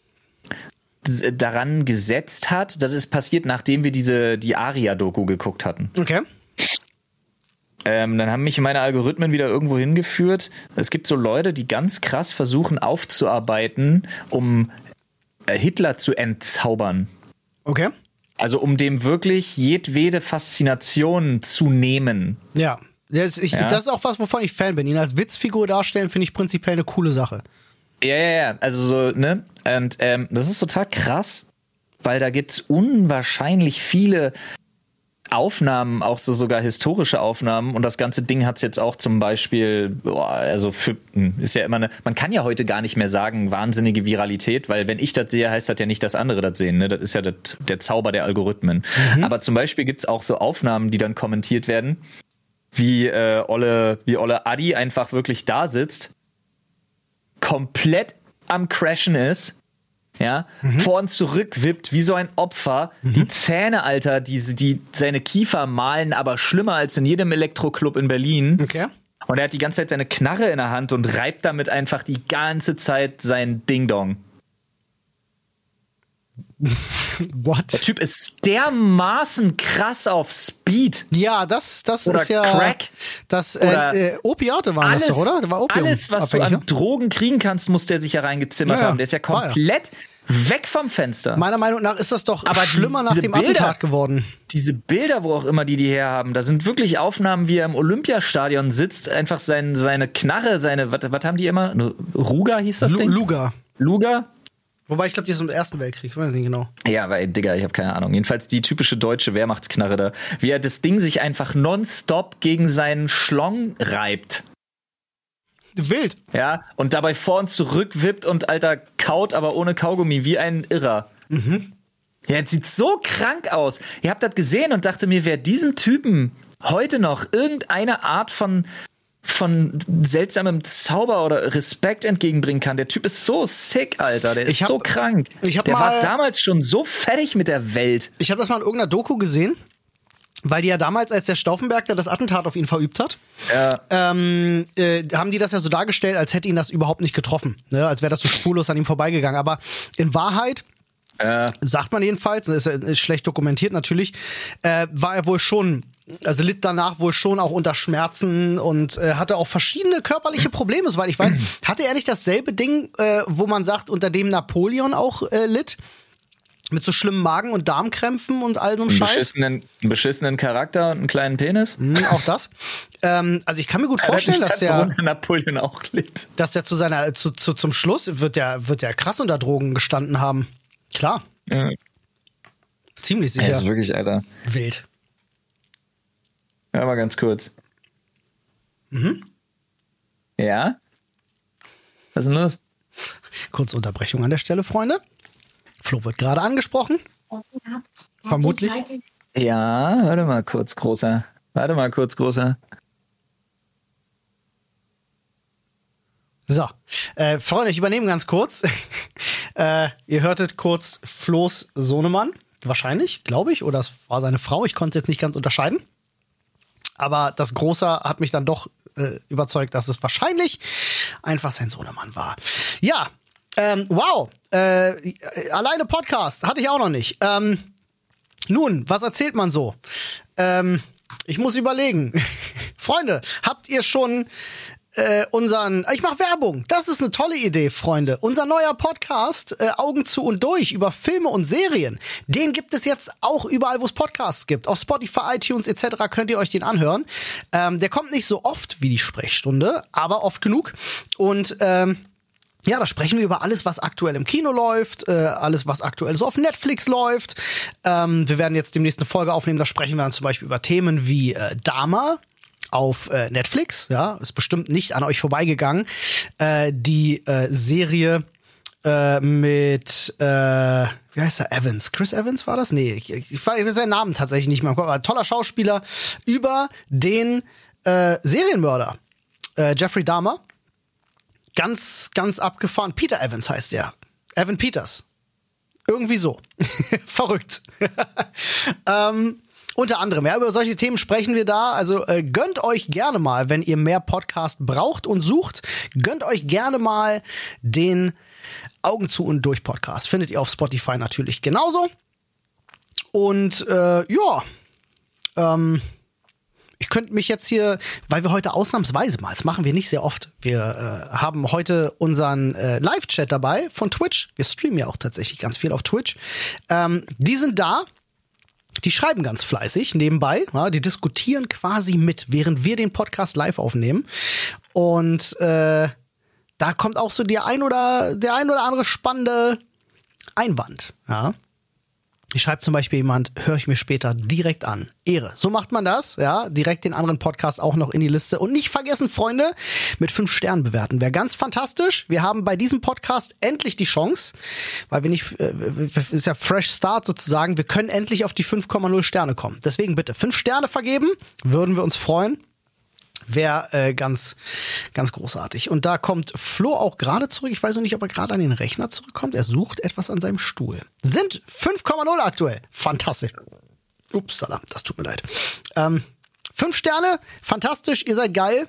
daran gesetzt hat, das ist passiert, nachdem wir diese die Aria-Doku geguckt hatten. Okay. Ähm, dann haben mich meine Algorithmen wieder irgendwo hingeführt. Es gibt so Leute, die ganz krass versuchen aufzuarbeiten, um äh, Hitler zu entzaubern. Okay. Also um dem wirklich jedwede Faszination zu nehmen. Ja. Das, ich, ja. das ist auch was, wovon ich Fan bin. Ihn als Witzfigur darstellen, finde ich prinzipiell eine coole Sache. Ja, ja, ja. Also so, ne? Und ähm, das ist total krass, weil da gibt's unwahrscheinlich viele Aufnahmen, auch so sogar historische Aufnahmen. Und das ganze Ding hat's jetzt auch zum Beispiel, boah, also für, hm, ist ja immer eine, man kann ja heute gar nicht mehr sagen, wahnsinnige Viralität, weil wenn ich das sehe, heißt das ja nicht, dass andere das sehen. Ne? Das ist ja das, der Zauber der Algorithmen. Mhm. Aber zum Beispiel gibt's auch so Aufnahmen, die dann kommentiert werden, wie äh, Olle, wie Olle Adi einfach wirklich da sitzt, komplett am Crashen ist ja, mhm. vor und zurück wippt wie so ein Opfer. Mhm. Die Zähne, Alter, die, die seine Kiefer malen, aber schlimmer als in jedem Elektroclub in Berlin. Okay. Und er hat die ganze Zeit seine Knarre in der Hand und reibt damit einfach die ganze Zeit sein Ding-Dong. What? Der Typ ist dermaßen krass auf Speed. Ja, das, das oder ist ja. Crack. Das äh, äh, Opiate waren alles, das oder? Das war Opium alles, was du an ne? Drogen kriegen kannst, muss der sich ja reingezimmert ja, haben. Der ist ja komplett ja. weg vom Fenster. Meiner Meinung nach ist das doch Aber schlimmer nach dem Bilder, Attentat geworden. Diese Bilder, wo auch immer die die herhaben, da sind wirklich Aufnahmen, wie er im Olympiastadion sitzt, einfach sein, seine Knarre, seine, was, haben die immer? Ruga hieß das L Ding? Luga. Luga? Wobei ich glaube, die ist im Ersten Weltkrieg, weiß nicht genau. Ja, weil, Digga, ich habe keine Ahnung. Jedenfalls die typische deutsche Wehrmachtsknarre da. Wie er das Ding sich einfach nonstop gegen seinen Schlong reibt. Wild. Ja, und dabei vor und zurück wippt und alter kaut, aber ohne Kaugummi, wie ein Irrer. Mhm. Ja, es sieht so krank aus. Ihr habt das gesehen und dachte mir, wer diesem Typen heute noch irgendeine Art von von seltsamem Zauber oder Respekt entgegenbringen kann. Der Typ ist so sick, Alter. Der ist hab, so krank. Der war damals schon so fertig mit der Welt. Ich habe das mal in irgendeiner Doku gesehen. Weil die ja damals, als der Stauffenberg da das Attentat auf ihn verübt hat, ja. ähm, äh, haben die das ja so dargestellt, als hätte ihn das überhaupt nicht getroffen. Ne? Als wäre das so spurlos an ihm vorbeigegangen. Aber in Wahrheit äh. sagt man jedenfalls, ist, ist schlecht dokumentiert natürlich, äh, war er wohl schon also litt danach wohl schon auch unter Schmerzen und äh, hatte auch verschiedene körperliche Probleme, soweit ich weiß. Hatte er nicht dasselbe Ding, äh, wo man sagt, unter dem Napoleon auch äh, litt? Mit so schlimmen Magen- und Darmkrämpfen und all so einem Scheiß. Beschissenen, einen beschissenen Charakter und einen kleinen Penis. Mhm, auch das. ähm, also ich kann mir gut vorstellen, dass der Napoleon auch litt. Dass der zu seiner zu, zu, zum Schluss wird der wird der krass unter Drogen gestanden haben. Klar. Ja. Ziemlich sicher. Ja, ist wirklich, Alter. Wild. Ja, mal ganz kurz. Mhm. Ja? Was ist denn los? Kurze Unterbrechung an der Stelle, Freunde. Flo wird gerade angesprochen. Vermutlich. Ja, warte mal kurz, großer. Warte mal kurz, großer. So, äh, Freunde, ich übernehme ganz kurz. äh, ihr hörtet kurz Flo's Sohnemann, wahrscheinlich, glaube ich, oder es war seine Frau. Ich konnte es jetzt nicht ganz unterscheiden. Aber das Große hat mich dann doch äh, überzeugt, dass es wahrscheinlich einfach sein Sohnemann war. Ja, ähm, wow. Äh, alleine Podcast hatte ich auch noch nicht. Ähm, nun, was erzählt man so? Ähm, ich muss überlegen. Freunde, habt ihr schon äh, unseren, ich mache Werbung. Das ist eine tolle Idee, Freunde. Unser neuer Podcast äh, Augen zu und durch über Filme und Serien. Den gibt es jetzt auch überall, wo es Podcasts gibt. Auf Spotify, iTunes etc. könnt ihr euch den anhören. Ähm, der kommt nicht so oft wie die Sprechstunde, aber oft genug. Und ähm, ja, da sprechen wir über alles, was aktuell im Kino läuft, äh, alles, was aktuell so auf Netflix läuft. Ähm, wir werden jetzt demnächst eine Folge aufnehmen, da sprechen wir dann zum Beispiel über Themen wie äh, Dama, auf äh, Netflix. Ja, ist bestimmt nicht an euch vorbeigegangen. Äh, die äh, Serie äh, mit äh, wie heißt er? Evans. Chris Evans war das? Nee, ich, ich, ich weiß seinen Namen tatsächlich nicht mehr im Kopf, aber toller Schauspieler über den äh, Serienmörder äh, Jeffrey Dahmer. Ganz, ganz abgefahren. Peter Evans heißt er. Evan Peters. Irgendwie so. Verrückt. ähm, unter anderem, ja, über solche Themen sprechen wir da. Also äh, gönnt euch gerne mal, wenn ihr mehr Podcast braucht und sucht, gönnt euch gerne mal den Augen zu und durch Podcast. Findet ihr auf Spotify natürlich genauso. Und äh, ja, ähm, ich könnte mich jetzt hier, weil wir heute ausnahmsweise mal, das machen wir nicht sehr oft, wir äh, haben heute unseren äh, Live-Chat dabei von Twitch. Wir streamen ja auch tatsächlich ganz viel auf Twitch. Ähm, die sind da. Die schreiben ganz fleißig nebenbei, ja, die diskutieren quasi mit, während wir den Podcast live aufnehmen. Und äh, da kommt auch so der ein oder der ein oder andere spannende Einwand. Ja. Schreibt zum Beispiel jemand, höre ich mir später direkt an. Ehre. So macht man das, ja. Direkt den anderen Podcast auch noch in die Liste. Und nicht vergessen, Freunde, mit fünf Sternen bewerten. Wäre ganz fantastisch. Wir haben bei diesem Podcast endlich die Chance, weil wir nicht, äh, ist ja Fresh Start sozusagen. Wir können endlich auf die 5,0 Sterne kommen. Deswegen bitte fünf Sterne vergeben. Würden wir uns freuen. Wäre äh, ganz, ganz großartig. Und da kommt Flo auch gerade zurück. Ich weiß noch nicht, ob er gerade an den Rechner zurückkommt. Er sucht etwas an seinem Stuhl. Sind 5,0 aktuell. Fantastisch. Upsala, das tut mir leid. Ähm, fünf Sterne, fantastisch, ihr seid geil.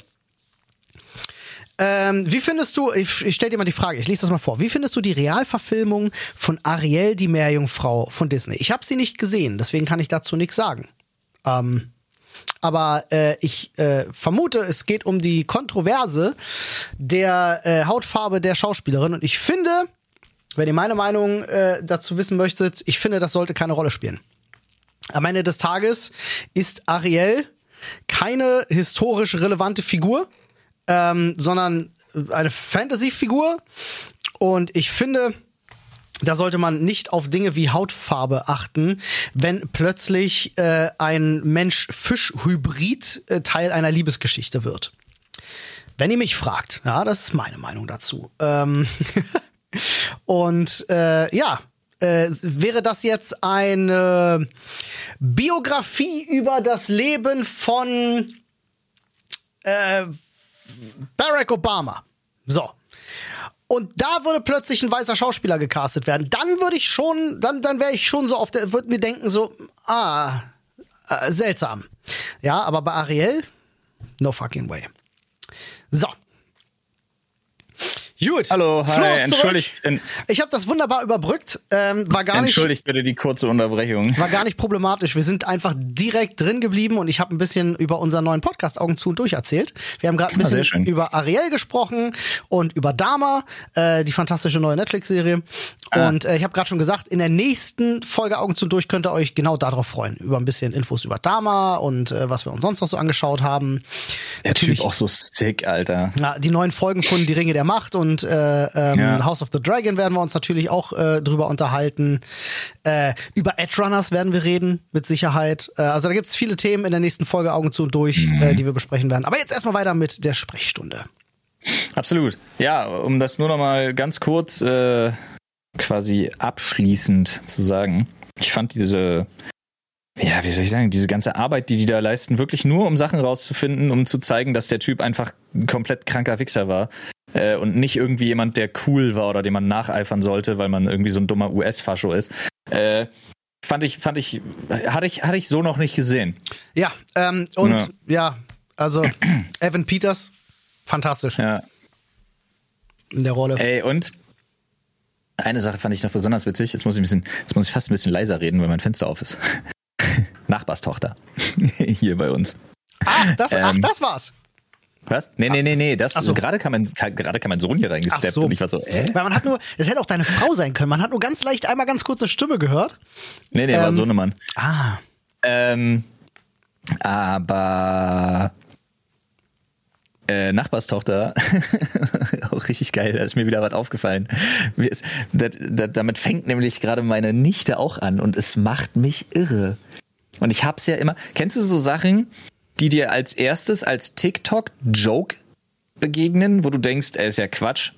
Ähm, wie findest du, ich, ich stell dir mal die Frage, ich lese das mal vor. Wie findest du die Realverfilmung von Ariel, die Meerjungfrau von Disney? Ich habe sie nicht gesehen, deswegen kann ich dazu nichts sagen. Ähm, aber äh, ich äh, vermute, es geht um die Kontroverse der äh, Hautfarbe der Schauspielerin. Und ich finde, wenn ihr meine Meinung äh, dazu wissen möchtet, ich finde, das sollte keine Rolle spielen. Am Ende des Tages ist Ariel keine historisch relevante Figur, ähm, sondern eine Fantasy-Figur. Und ich finde, da sollte man nicht auf Dinge wie Hautfarbe achten, wenn plötzlich äh, ein Mensch-Fisch-Hybrid äh, Teil einer Liebesgeschichte wird. Wenn ihr mich fragt, ja, das ist meine Meinung dazu. Ähm und äh, ja, äh, wäre das jetzt eine Biografie über das Leben von äh, Barack Obama. So, und da würde plötzlich ein weißer Schauspieler gecastet werden, dann würde ich schon, dann, dann wäre ich schon so auf der, würde mir denken so, ah, äh, seltsam. Ja, aber bei Ariel, no fucking way. So, Gut. Hallo, hi, entschuldigt. Ich habe das wunderbar überbrückt. Ähm, war gar nicht, entschuldigt bitte die kurze Unterbrechung. War gar nicht problematisch. Wir sind einfach direkt drin geblieben und ich habe ein bisschen über unseren neuen Podcast Augen zu und durch erzählt. Wir haben gerade ein ah, bisschen über Ariel gesprochen und über Dama, äh, die fantastische neue Netflix-Serie. Ah. Und äh, ich habe gerade schon gesagt, in der nächsten Folge Augen zu und durch könnt ihr euch genau darauf freuen. Über ein bisschen Infos über Dama und äh, was wir uns sonst noch so angeschaut haben. Der Natürlich typ auch so sick, Alter. Ja, die neuen Folgen von Die Ringe der Macht und und äh, ähm, ja. House of the Dragon werden wir uns natürlich auch äh, drüber unterhalten. Äh, über Edge Runners werden wir reden, mit Sicherheit. Äh, also da gibt es viele Themen in der nächsten Folge Augen zu und durch, mhm. äh, die wir besprechen werden. Aber jetzt erstmal weiter mit der Sprechstunde. Absolut. Ja, um das nur noch mal ganz kurz äh, quasi abschließend zu sagen. Ich fand diese ja, wie soll ich sagen, diese ganze Arbeit, die die da leisten, wirklich nur um Sachen rauszufinden, um zu zeigen, dass der Typ einfach ein komplett kranker Wichser war äh, und nicht irgendwie jemand, der cool war oder dem man nacheifern sollte, weil man irgendwie so ein dummer US-Fascho ist. Äh, fand ich, fand ich, hatte ich, hatte ich so noch nicht gesehen. Ja, ähm, und ja, ja also Evan Peters, fantastisch. Ja. In der Rolle. Ey, und eine Sache fand ich noch besonders witzig. Jetzt muss ich ein bisschen, jetzt muss ich fast ein bisschen leiser reden, weil mein Fenster auf ist. Nachbarstochter. Hier bei uns. Ach, das, ähm, ach, das war's. Was? Nee, nee, nee, nee. Das, so. gerade, kam mein, gerade kam mein Sohn hier reingesteppt so. und ich war so, äh? Weil man hat nur, das hätte auch deine Frau sein können. Man hat nur ganz leicht einmal ganz kurz eine Stimme gehört. Nee, nee, ähm, war Sohnemann. Ah. Ähm, aber äh, Nachbarstochter, auch richtig geil, da ist mir wieder was aufgefallen. Das, das, damit fängt nämlich gerade meine Nichte auch an und es macht mich irre. Und ich hab's ja immer. Kennst du so Sachen, die dir als erstes als TikTok-Joke begegnen, wo du denkst, er ist ja Quatsch?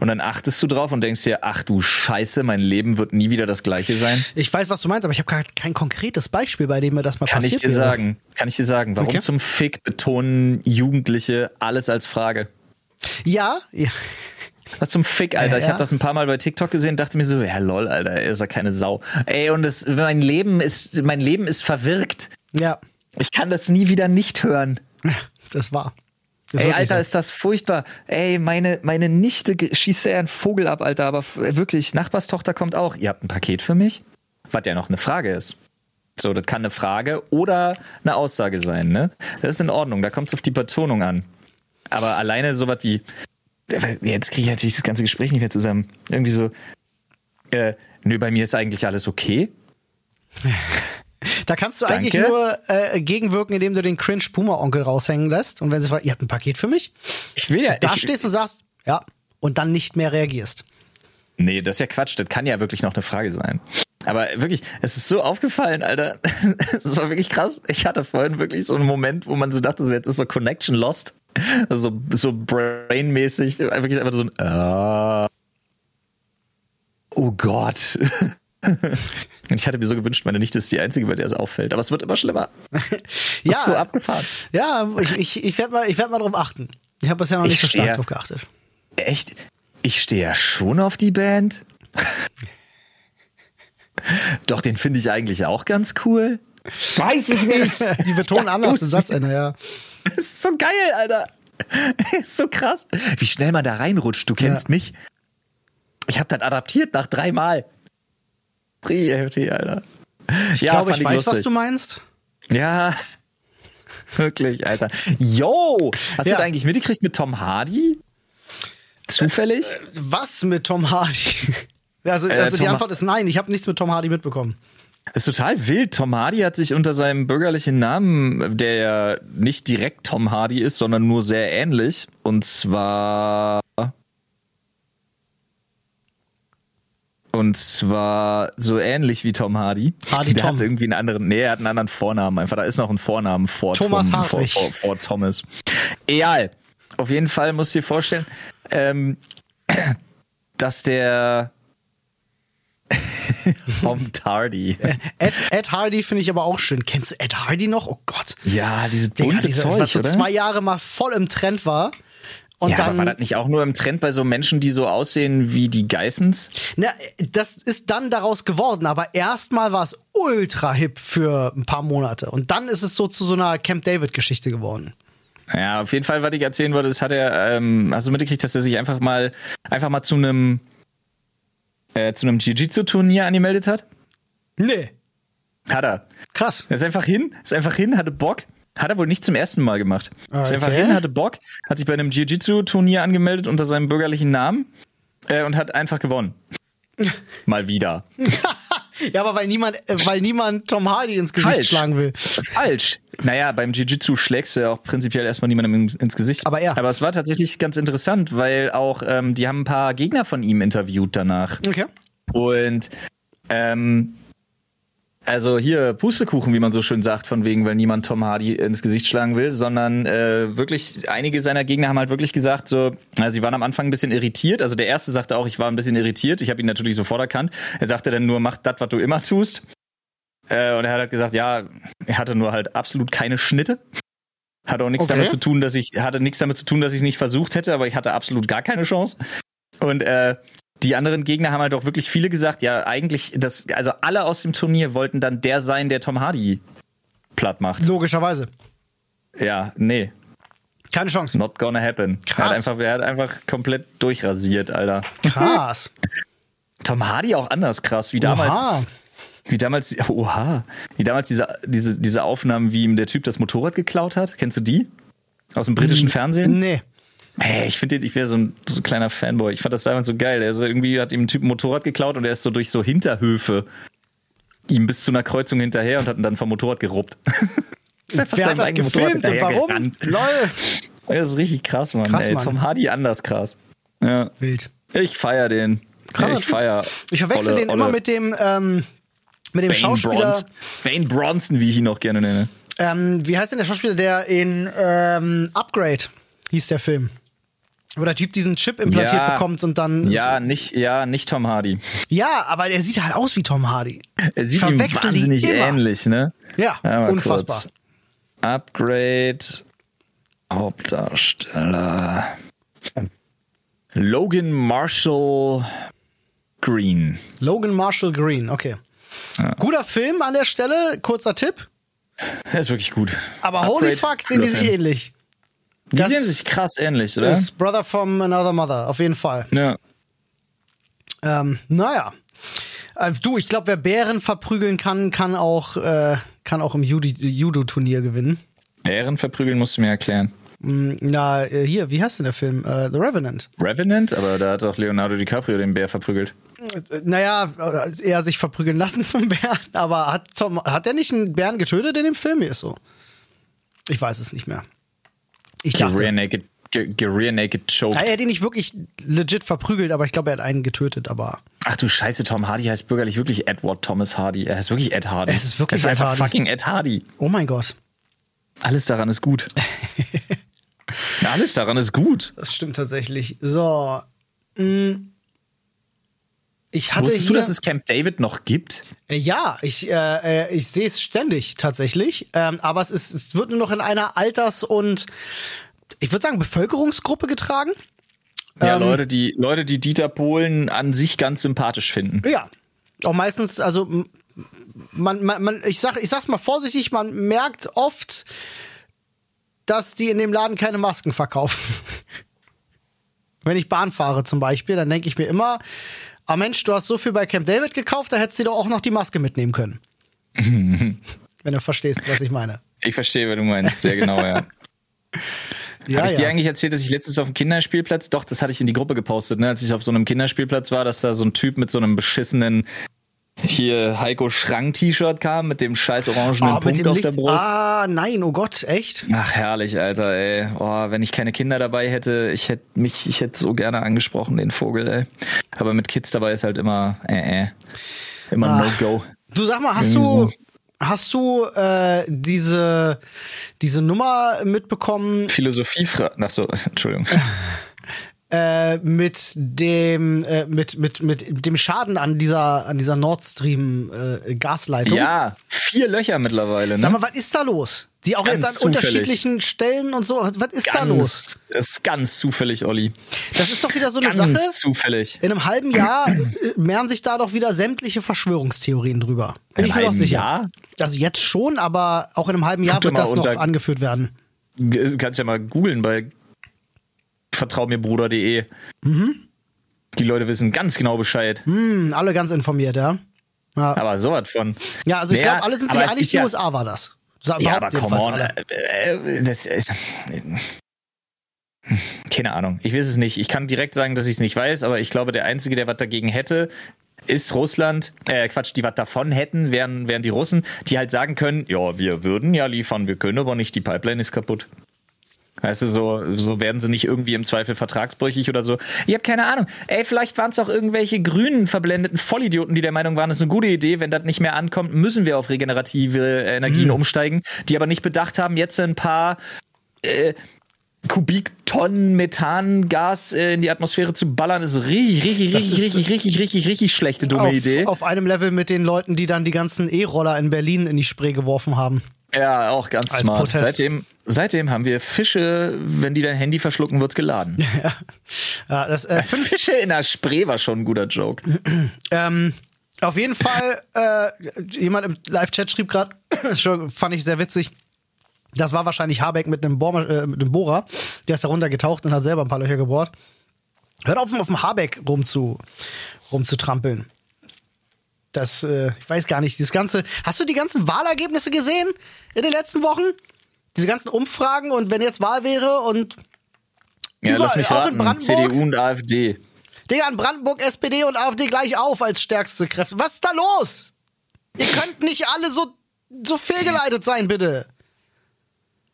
Und dann achtest du drauf und denkst dir, ach du Scheiße, mein Leben wird nie wieder das gleiche sein. Ich weiß, was du meinst, aber ich habe kein konkretes Beispiel, bei dem mir das mal kann passiert Kann ich dir wäre. sagen, kann ich dir sagen, warum okay. zum Fick betonen Jugendliche alles als Frage? Ja, ja. Was zum Fick, Alter. Ja, ich habe das ein paar Mal bei TikTok gesehen, dachte mir so, ja lol, Alter, er ist ja keine Sau. Ey, und es, mein Leben ist, mein Leben ist verwirkt. Ja. Ich kann das nie wieder nicht hören. Das war. Das Ey, Alter, so. ist das furchtbar. Ey, meine, meine Nichte schießt ja einen Vogel ab, Alter, aber wirklich, Nachbarstochter kommt auch. Ihr habt ein Paket für mich? Was ja noch eine Frage ist. So, das kann eine Frage oder eine Aussage sein, ne? Das ist in Ordnung, da kommt es auf die Betonung an. Aber alleine sowas wie, jetzt kriege ich natürlich das ganze Gespräch nicht mehr zusammen. Irgendwie so, äh, nö, bei mir ist eigentlich alles okay. Da kannst du Danke. eigentlich nur äh, gegenwirken, indem du den cringe Puma-Onkel raushängen lässt. Und wenn sie fragen, ihr habt ein Paket für mich? Ich will ja. Da ich, stehst und sagst, ja, und dann nicht mehr reagierst. Nee, das ist ja Quatsch. Das kann ja wirklich noch eine Frage sein. Aber wirklich, es ist so aufgefallen, Alter. Es war wirklich krass. Ich hatte vorhin wirklich so einen Moment, wo man so dachte, jetzt ist so Connection lost. Also so brainmäßig. Wirklich einfach so ein äh, Oh Gott. Ich hatte mir so gewünscht, meine Nichte ist die Einzige, bei der es auffällt. Aber es wird immer schlimmer. ja. Ist so abgefahren. Ja, ich, ich, ich werde mal, werd mal drauf achten. Ich habe bisher noch nicht so stark drauf geachtet. Echt? Ich stehe ja schon auf die Band. Doch, den finde ich eigentlich auch ganz cool. Weiß ich nicht. Die betonen anders den Satzende, ja. Das ist so geil, Alter. Ist so krass. Wie schnell man da reinrutscht. Du kennst ja. mich. Ich habe das adaptiert nach dreimal. Heftig, Alter. Ich ja, glaube, ich weiß, lustig. was du meinst. Ja, wirklich, Alter. Yo, hast ja. du da eigentlich mitgekriegt mit Tom Hardy? Zufällig? Äh, was mit Tom Hardy? Also, also äh, die Antwort ist nein, ich habe nichts mit Tom Hardy mitbekommen. ist total wild. Tom Hardy hat sich unter seinem bürgerlichen Namen, der ja nicht direkt Tom Hardy ist, sondern nur sehr ähnlich, und zwar Und zwar so ähnlich wie Tom Hardy. Hardy Der Tom. hat irgendwie einen anderen, nee, er hat einen anderen Vornamen einfach. Da ist noch ein Vornamen vor Thomas Tom. Vor, vor, vor, Thomas. Egal. Auf jeden Fall musst du dir vorstellen, ähm, dass der Tom Tardy. Ed, Ed Hardy finde ich aber auch schön. Kennst du Ed Hardy noch? Oh Gott. Ja, diese bunte Digga, diese, Zeug, was so zwei Jahre mal voll im Trend war. Und ja, dann, aber war das nicht auch nur im Trend bei so Menschen, die so aussehen wie die Geissens? Na, das ist dann daraus geworden, aber erstmal war es ultra hip für ein paar Monate. Und dann ist es so zu so einer Camp David-Geschichte geworden. Ja, auf jeden Fall, was ich erzählen wollte, ist, hat er, ähm, hast du mitgekriegt, dass er sich einfach mal, einfach mal zu einem, äh, zu einem Jiu-Jitsu-Turnier angemeldet hat? Nee. Hat er. Krass. Er ist einfach hin, ist einfach hin, hatte Bock, hat er wohl nicht zum ersten Mal gemacht. Okay. Ist einfach hin, hatte Bock, hat sich bei einem Jiu-Jitsu-Turnier angemeldet unter seinem bürgerlichen Namen äh, und hat einfach gewonnen. Mal wieder. ja, aber weil niemand, äh, weil niemand Tom Hardy ins Gesicht Falsch. schlagen will. Falsch. Naja, beim Jiu-Jitsu schlägst du ja auch prinzipiell erstmal niemandem ins Gesicht. Aber er. Aber es war tatsächlich ganz interessant, weil auch, ähm, die haben ein paar Gegner von ihm interviewt danach. Okay. Und ähm, also hier Pustekuchen, wie man so schön sagt, von wegen, weil niemand Tom Hardy ins Gesicht schlagen will, sondern äh, wirklich, einige seiner Gegner haben halt wirklich gesagt, so, also sie waren am Anfang ein bisschen irritiert. Also der erste sagte auch, ich war ein bisschen irritiert. Ich habe ihn natürlich sofort erkannt. Er sagte dann nur, mach das, was du immer tust. Äh, und er hat halt gesagt, ja, er hatte nur halt absolut keine Schnitte. Hatte auch nichts okay. damit zu tun, dass ich, hatte nichts damit zu tun, dass ich es nicht versucht hätte, aber ich hatte absolut gar keine Chance. Und äh, die anderen Gegner haben halt auch wirklich viele gesagt, ja, eigentlich, das, also alle aus dem Turnier wollten dann der sein, der Tom Hardy platt macht. Logischerweise. Ja, nee. Keine Chance. Not gonna happen. Krass. Er hat einfach, er hat einfach komplett durchrasiert, Alter. Krass. Tom Hardy auch anders krass, wie damals. Oha. Wie damals, oha, wie damals diese, diese, diese Aufnahmen, wie ihm der Typ das Motorrad geklaut hat. Kennst du die? Aus dem britischen Fernsehen? Nee. Hey, ich finde, ich wäre so ein, so ein kleiner Fanboy. Ich fand das damals so geil. Also irgendwie hat ihm ein Typ ein Motorrad geklaut und er ist so durch so Hinterhöfe ihm bis zu einer Kreuzung hinterher und hat ihn dann vom Motorrad geruppt. Wer hat das gefilmt und warum? Gerannt. Lol. Das ist richtig krass, Mann. Krass, ey. Mann. Tom Hardy anders krass. Ja. Wild. Ich feier den. Krass. Ich feier. Ich verwechsel den Olle. immer mit dem, ähm, mit dem Bane Schauspieler. Bronson. Wayne Bronson, wie ich ihn noch gerne nenne. Ähm, wie heißt denn der Schauspieler, der in ähm, Upgrade hieß der Film? Wo der Typ diesen Chip implantiert ja, bekommt und dann. Ja, nicht, ja, nicht Tom Hardy. Ja, aber er sieht halt aus wie Tom Hardy. Er sieht ihm wahnsinnig ähnlich, ne? Ja, ja unfassbar. Kurz. Upgrade Hauptdarsteller. Logan Marshall Green. Logan Marshall Green, okay. Ja. Guter Film an der Stelle, kurzer Tipp. Er ist wirklich gut. Aber Upgrade holy fuck, sehen die sich ähnlich. Die das sehen sich krass ähnlich, oder? Ist Brother from Another Mother, auf jeden Fall. Ja. Ähm, naja. Äh, du, ich glaube, wer Bären verprügeln kann, kann auch, äh, kann auch im Judo-Turnier gewinnen. Bären verprügeln musst du mir erklären. Mm, na, äh, hier, wie heißt denn der Film? Uh, The Revenant. Revenant? Aber da hat doch Leonardo DiCaprio den Bär verprügelt. Naja, er sich verprügeln lassen vom Bären, aber hat Tom, hat der nicht einen Bären getötet in dem Film? Mir ist so. Ich weiß es nicht mehr. Ich dachte. Rear Naked, Rear Naked Choke. Er hat ihn nicht wirklich legit verprügelt, aber ich glaube, er hat einen getötet, aber. Ach du Scheiße, Tom Hardy heißt bürgerlich wirklich Edward Thomas Hardy. Er heißt wirklich Ed Hardy. Es ist wirklich es ist Ed Hardy. fucking Ed Hardy. Oh mein Gott. Alles daran ist gut. Alles daran ist gut. Das stimmt tatsächlich. So. Mm. Ich hatte Wusstest du, dass es Camp David noch gibt? Äh, ja, ich, äh, äh, ich sehe es ständig tatsächlich. Ähm, aber es, ist, es wird nur noch in einer Alters- und ich würde sagen Bevölkerungsgruppe getragen. Ja, ähm, Leute, die Leute, die Dieter Bohlen an sich ganz sympathisch finden. Ja. Auch meistens, also man, man, man ich sag, ich sag's mal vorsichtig, man merkt oft, dass die in dem Laden keine Masken verkaufen. Wenn ich Bahn fahre zum Beispiel, dann denke ich mir immer, ah Mensch, du hast so viel bei Camp David gekauft, da hättest du doch auch noch die Maske mitnehmen können. Wenn du verstehst, was ich meine. Ich verstehe, was du meinst, sehr genau, ja. ja Habe ich ja. dir eigentlich erzählt, dass ich letztens auf dem Kinderspielplatz, doch, das hatte ich in die Gruppe gepostet, ne, als ich auf so einem Kinderspielplatz war, dass da so ein Typ mit so einem beschissenen hier Heiko Schrank-T-Shirt kam mit dem scheiß orangenen oh, Punkt auf der Brust. Ah, nein, oh Gott, echt? Ach, herrlich, Alter, ey. Oh, wenn ich keine Kinder dabei hätte, ich hätte mich, ich hätte so gerne angesprochen, den Vogel, ey. Aber mit Kids dabei ist halt immer, äh, äh. Immer ah. No-Go. Du sag mal, hast Irgendwie du, so. Hast du äh, diese, diese Nummer mitbekommen? Philosophie, ach so, Entschuldigung. Äh, mit dem äh, mit, mit, mit dem Schaden an dieser an dieser Nord Stream äh, Gasleitung. Ja, vier Löcher mittlerweile. Ne? Sag mal, was ist da los? Die auch ganz jetzt an zufällig. unterschiedlichen Stellen und so. Was ist ganz, da los? Das ist ganz zufällig, Olli. Das ist doch wieder so eine ganz Sache. Ganz zufällig. In einem halben Jahr äh, mehren sich da doch wieder sämtliche Verschwörungstheorien drüber. Bin in ich mir doch sicher. Jahr? Also jetzt schon, aber auch in einem halben Jahr Guck wird das noch angeführt werden. Du kannst ja mal googeln bei vertrau mir Bruder.de. Mhm. Die Leute wissen ganz genau Bescheid. Mhm, alle ganz informiert, ja. ja. Aber sowas von. Ja, also ich naja, glaube, alle sind sich einig, die ja, USA war das. Sag, ja, aber come on. Äh, äh, das ist, keine Ahnung. Ich weiß es nicht. Ich kann direkt sagen, dass ich es nicht weiß, aber ich glaube, der Einzige, der was dagegen hätte, ist Russland, äh, Quatsch, die was davon hätten, wären, wären die Russen, die halt sagen können, ja, wir würden ja liefern, wir können aber nicht, die Pipeline ist kaputt. Weißt du, so, so werden sie nicht irgendwie im Zweifel vertragsbrüchig oder so. Ich habe keine Ahnung. Ey, vielleicht waren es auch irgendwelche grünen verblendeten Vollidioten, die der Meinung waren, das ist eine gute Idee. Wenn das nicht mehr ankommt, müssen wir auf regenerative Energien mhm. umsteigen, die aber nicht bedacht haben, jetzt ein paar äh, Kubiktonnen Methangas äh, in die Atmosphäre zu ballern, ist richtig, richtig, richtig, richtig, richtig, richtig, richtig, richtig schlechte dumme auf, Idee. Auf einem Level mit den Leuten, die dann die ganzen E-Roller in Berlin in die Spree geworfen haben. Ja, auch ganz Als smart. Protest. Seitdem, seitdem haben wir Fische, wenn die dein Handy verschlucken, wird's geladen. ja, ja das, äh, Fische in der Spree war schon ein guter Joke. ähm, auf jeden Fall, äh, jemand im Live-Chat schrieb gerade, fand ich sehr witzig. Das war wahrscheinlich Habeck mit einem, Bohr, äh, mit einem Bohrer. Der ist da runtergetaucht und hat selber ein paar Löcher gebohrt. Hört auf, auf dem Habeck rumzu, rumzutrampeln. Das, äh, ich weiß gar nicht, dieses ganze. Hast du die ganzen Wahlergebnisse gesehen in den letzten Wochen? Diese ganzen Umfragen und wenn jetzt Wahl wäre und ja, überall, lass mich raten, auch in Brandenburg. CDU und AfD. Digga, in Brandenburg SPD und AfD gleich auf als stärkste Kräfte. Was ist da los? Ihr könnt nicht alle so, so fehlgeleitet sein, bitte.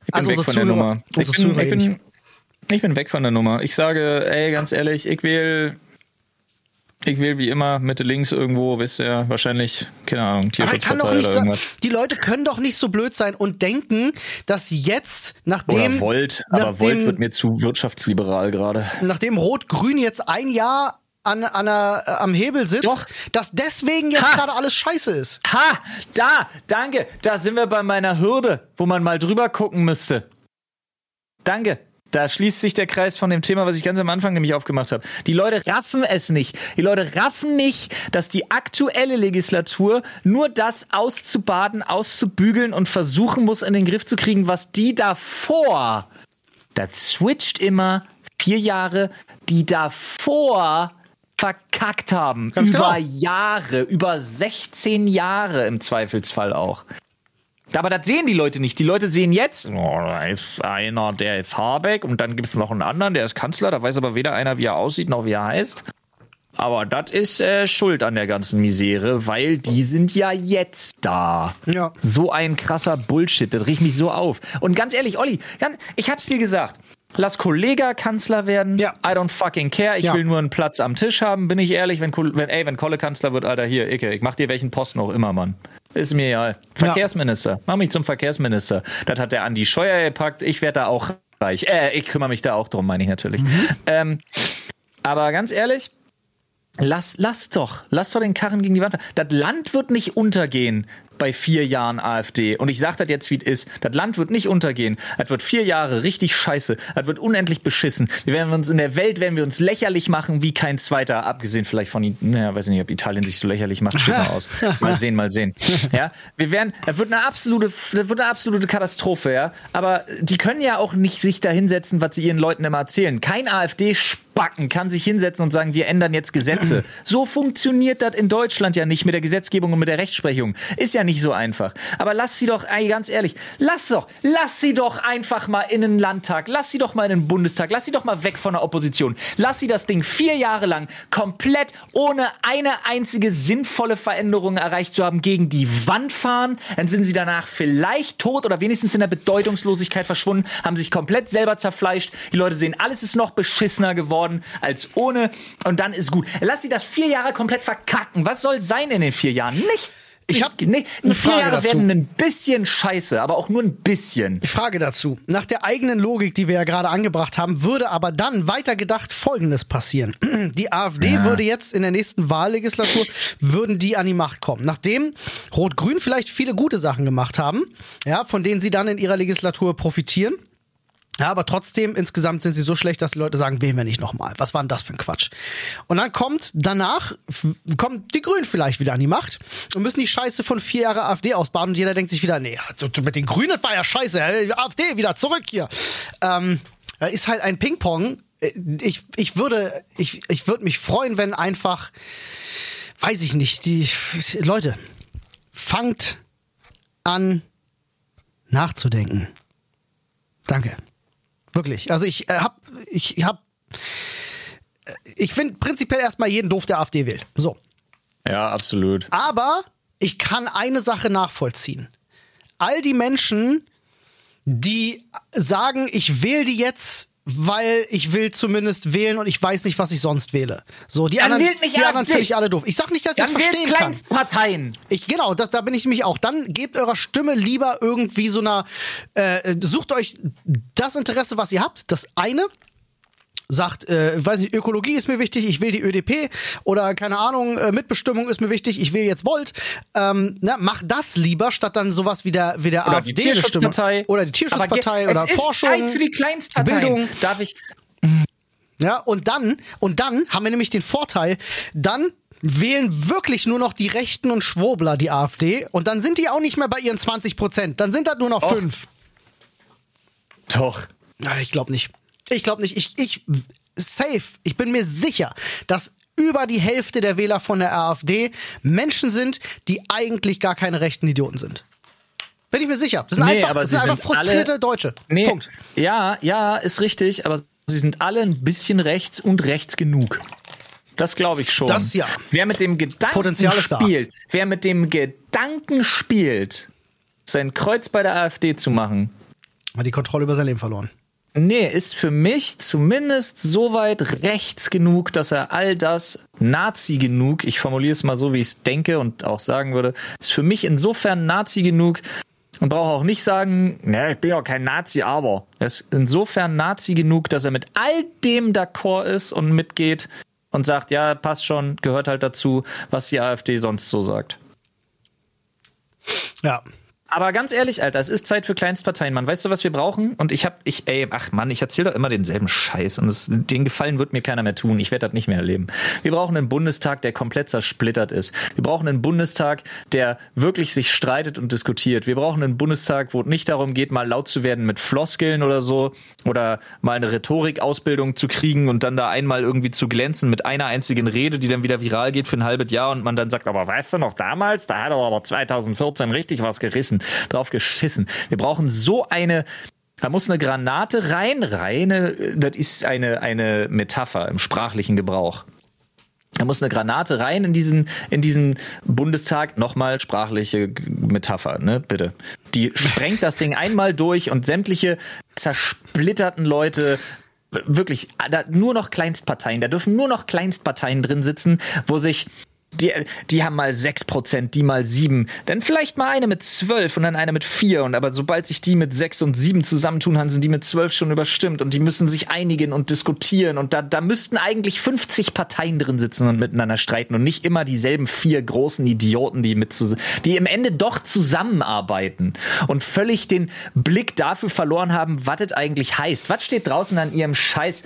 Ich bin also weg von Zuhörer, der Nummer. Ich bin, ich, bin, ich bin weg von der Nummer. Ich sage, ey, ganz ehrlich, ich will ich will wie immer Mitte links irgendwo, wisst ihr, wahrscheinlich, keine Ahnung. So, die Leute können doch nicht so blöd sein und denken, dass jetzt, nachdem. Oder Volt, aber nachdem, Volt wird mir zu wirtschaftsliberal gerade. Nachdem Rot-Grün jetzt ein Jahr an, an a, äh, am Hebel sitzt, Doch. dass deswegen jetzt gerade alles scheiße ist. Ha! Da! Danke! Da sind wir bei meiner Hürde, wo man mal drüber gucken müsste. Danke. Da schließt sich der Kreis von dem Thema, was ich ganz am Anfang nämlich aufgemacht habe. Die Leute raffen es nicht. Die Leute raffen nicht, dass die aktuelle Legislatur nur das auszubaden, auszubügeln und versuchen muss, in den Griff zu kriegen, was die davor, da switcht immer vier Jahre, die davor verkackt haben. Ganz über genau. Jahre, über 16 Jahre im Zweifelsfall auch. Aber das sehen die Leute nicht. Die Leute sehen jetzt, oh, da ist einer, der ist Habeck und dann gibt es noch einen anderen, der ist Kanzler. Da weiß aber weder einer, wie er aussieht, noch wie er heißt. Aber das ist äh, Schuld an der ganzen Misere, weil die sind ja jetzt da. Ja. So ein krasser Bullshit, das riecht mich so auf. Und ganz ehrlich, Olli, ganz, ich hab's dir gesagt. Lass Kollega Kanzler werden. Ja. I don't fucking care. Ich ja. will nur einen Platz am Tisch haben, bin ich ehrlich. Wenn, wenn, ey, wenn Kolle Kanzler wird, Alter, hier, Icke, ich mach dir welchen Posten auch immer, Mann. Ist mir egal. Verkehrsminister. Ja. Mach mich zum Verkehrsminister. Das hat der Andi Scheuer gepackt. Ich werde da auch reich. Äh, ich kümmere mich da auch drum, meine ich natürlich. Mhm. Ähm, aber ganz ehrlich, lass, lass doch, lass doch den Karren gegen die Wand. Das Land wird nicht untergehen, bei vier Jahren AfD. Und ich sage das jetzt, wie es ist. Das Land wird nicht untergehen. Das wird vier Jahre richtig scheiße. Das wird unendlich beschissen. Wir werden uns in der Welt, werden wir uns lächerlich machen wie kein zweiter. Abgesehen vielleicht von, naja, weiß nicht, ob Italien sich so lächerlich macht. Steht mal aus. Mal sehen, mal sehen. Ja, wir werden, das wird eine absolute, das wird eine absolute Katastrophe, ja. Aber die können ja auch nicht sich da hinsetzen, was sie ihren Leuten immer erzählen. Kein AfD Backen kann sich hinsetzen und sagen, wir ändern jetzt Gesetze. So funktioniert das in Deutschland ja nicht mit der Gesetzgebung und mit der Rechtsprechung. Ist ja nicht so einfach. Aber lass sie doch, ey, ganz ehrlich, lass doch, lass sie doch einfach mal in den Landtag, lass sie doch mal in den Bundestag, lass sie doch mal weg von der Opposition. Lass sie das Ding vier Jahre lang komplett ohne eine einzige sinnvolle Veränderung erreicht zu haben gegen die Wand fahren. Dann sind sie danach vielleicht tot oder wenigstens in der Bedeutungslosigkeit verschwunden, haben sich komplett selber zerfleischt. Die Leute sehen, alles ist noch beschissener geworden als ohne und dann ist gut. Lass sie das vier Jahre komplett verkacken. Was soll sein in den vier Jahren? Nicht ich habe nee, eine vier Jahre dazu. werden ein bisschen scheiße, aber auch nur ein bisschen. Frage dazu. Nach der eigenen Logik, die wir ja gerade angebracht haben, würde aber dann weitergedacht Folgendes passieren. Die AfD ja. würde jetzt in der nächsten Wahllegislatur, würden die an die Macht kommen. Nachdem Rot-Grün vielleicht viele gute Sachen gemacht haben, ja, von denen sie dann in ihrer Legislatur profitieren, ja, aber trotzdem, insgesamt sind sie so schlecht, dass die Leute sagen, wählen wir nicht nochmal. Was war denn das für ein Quatsch? Und dann kommt danach, kommt die Grünen vielleicht wieder an die Macht und müssen die Scheiße von vier Jahren AfD ausbaden und jeder denkt sich wieder, nee, mit den Grünen war ja scheiße, AfD wieder zurück hier. Ähm, ist halt ein Ping-Pong. Ich, ich würde, ich, ich würde mich freuen, wenn einfach, weiß ich nicht, die Leute, fangt an nachzudenken. Danke. Wirklich. Also ich äh, hab, ich hab, äh, ich finde prinzipiell erstmal jeden doof, der AfD wählt. So. Ja, absolut. Aber ich kann eine Sache nachvollziehen. All die Menschen, die sagen, ich wähle die jetzt weil ich will zumindest wählen und ich weiß nicht, was ich sonst wähle. So, die Dann anderen, die anderen finde ich alle doof. Ich sag nicht, dass ich das verstehen kann. Parteien. Ich genau, das, da bin ich nämlich auch. Dann gebt eurer Stimme lieber irgendwie so einer, äh, sucht euch das Interesse, was ihr habt, das eine sagt, äh, weiß nicht, Ökologie ist mir wichtig, ich will die ÖDP oder keine Ahnung, äh, Mitbestimmung ist mir wichtig, ich will jetzt Volt. Ähm, na, mach das lieber, statt dann sowas wie der, wie der oder AfD die Tierschutzpartei oder die Tierschutzpartei oder es Forschung. Ist Zeit für die Kleinstparteien. Bildung. Darf ich. Ja, und dann, und dann haben wir nämlich den Vorteil, dann wählen wirklich nur noch die Rechten und Schwurbler die AfD und dann sind die auch nicht mehr bei ihren 20 Prozent, dann sind das nur noch Och. fünf. Doch. Ja, ich glaube nicht. Ich glaube nicht. Ich, ich, safe. Ich bin mir sicher, dass über die Hälfte der Wähler von der AfD Menschen sind, die eigentlich gar keine rechten Idioten sind. Bin ich mir sicher. Das sind nee, einfach, das sind einfach frustrierte alle, Deutsche. Nee, Punkt. Ja, ja, ist richtig, aber sie sind alle ein bisschen rechts und rechts genug. Das glaube ich schon. Das ja. Wer mit dem Gedanken spielt, wer mit dem Gedanken spielt, sein Kreuz bei der AfD zu machen, hat die Kontrolle über sein Leben verloren. Nee, ist für mich zumindest so weit rechts genug, dass er all das Nazi genug, ich formuliere es mal so, wie ich es denke und auch sagen würde, ist für mich insofern Nazi genug und brauche auch nicht sagen, ne, ich bin ja kein Nazi, aber er ist insofern Nazi genug, dass er mit all dem d'accord ist und mitgeht und sagt, ja, passt schon, gehört halt dazu, was die AfD sonst so sagt. Ja, Aber ganz ehrlich, Alter, es ist Zeit für Kleinstparteien, Mann. Weißt du, was wir brauchen? Und ich hab, ich, ey, ach Mann, ich erzähle doch immer denselben Scheiß und das, den Gefallen wird mir keiner mehr tun. Ich werde das nicht mehr erleben. Wir brauchen einen Bundestag, der komplett zersplittert ist. Wir brauchen einen Bundestag, der wirklich sich streitet und diskutiert. Wir brauchen einen Bundestag, wo es nicht darum geht, mal laut zu werden mit Floskeln oder so oder mal eine Rhetorikausbildung zu kriegen und dann da einmal irgendwie zu glänzen mit einer einzigen Rede, die dann wieder viral geht für ein halbes Jahr und man dann sagt, aber weißt du noch damals, da hat er aber 2014 richtig was gerissen drauf geschissen. Wir brauchen so eine da muss eine Granate rein, reine, das ist eine, eine Metapher im sprachlichen Gebrauch. Da muss eine Granate rein in diesen, in diesen Bundestag. Nochmal sprachliche Metapher, ne, bitte. Die sprengt das Ding einmal durch und sämtliche zersplitterten Leute wirklich, da nur noch Kleinstparteien, da dürfen nur noch Kleinstparteien drin sitzen, wo sich die, die haben mal 6%, die mal 7. Dann vielleicht mal eine mit 12 und dann eine mit 4. Und aber sobald sich die mit 6 und 7 zusammentun, haben sind die mit 12 schon überstimmt. Und die müssen sich einigen und diskutieren. Und da, da müssten eigentlich 50 Parteien drin sitzen und miteinander streiten. Und nicht immer dieselben vier großen Idioten, die mit die im Ende doch zusammenarbeiten. Und völlig den Blick dafür verloren haben, was das eigentlich heißt. Was steht draußen an ihrem Scheiß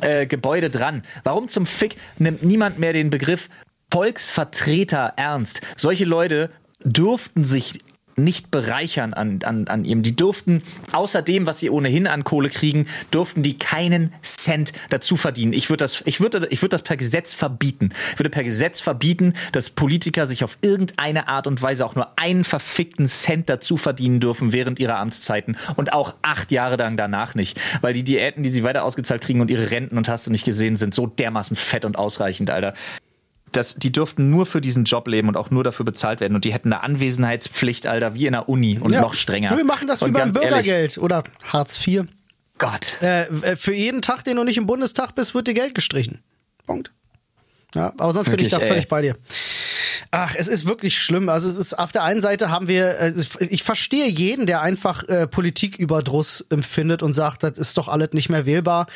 äh, Gebäude dran. Warum zum Fick nimmt niemand mehr den Begriff Volksvertreter ernst. Solche Leute durften sich nicht bereichern an, an, an ihm. Die durften außer dem, was sie ohnehin an Kohle kriegen, durften die keinen Cent dazu verdienen. Ich würde das, ich würde, ich würde das per Gesetz verbieten. Ich würde per Gesetz verbieten, dass Politiker sich auf irgendeine Art und Weise auch nur einen verfickten Cent dazu verdienen dürfen während ihrer Amtszeiten und auch acht Jahre lang danach nicht. Weil die Diäten, die sie weiter ausgezahlt kriegen und ihre Renten und hast du nicht gesehen, sind so dermaßen fett und ausreichend, Alter das, die dürften nur für diesen Job leben und auch nur dafür bezahlt werden. Und die hätten eine Anwesenheitspflicht, Alter, wie in der Uni und ja. noch strenger. Wir machen das und wie beim Bürgergeld ehrlich, oder Hartz IV. Gott. Äh, äh, für jeden Tag, den du nicht im Bundestag bist, wird dir Geld gestrichen. Punkt. Ja, aber sonst wirklich, bin ich da ey. völlig bei dir. Ach, es ist wirklich schlimm. Also es ist auf der einen Seite haben wir, äh, ich verstehe jeden, der einfach äh, Politiküberdruss empfindet und sagt, das ist doch alles nicht mehr wählbar.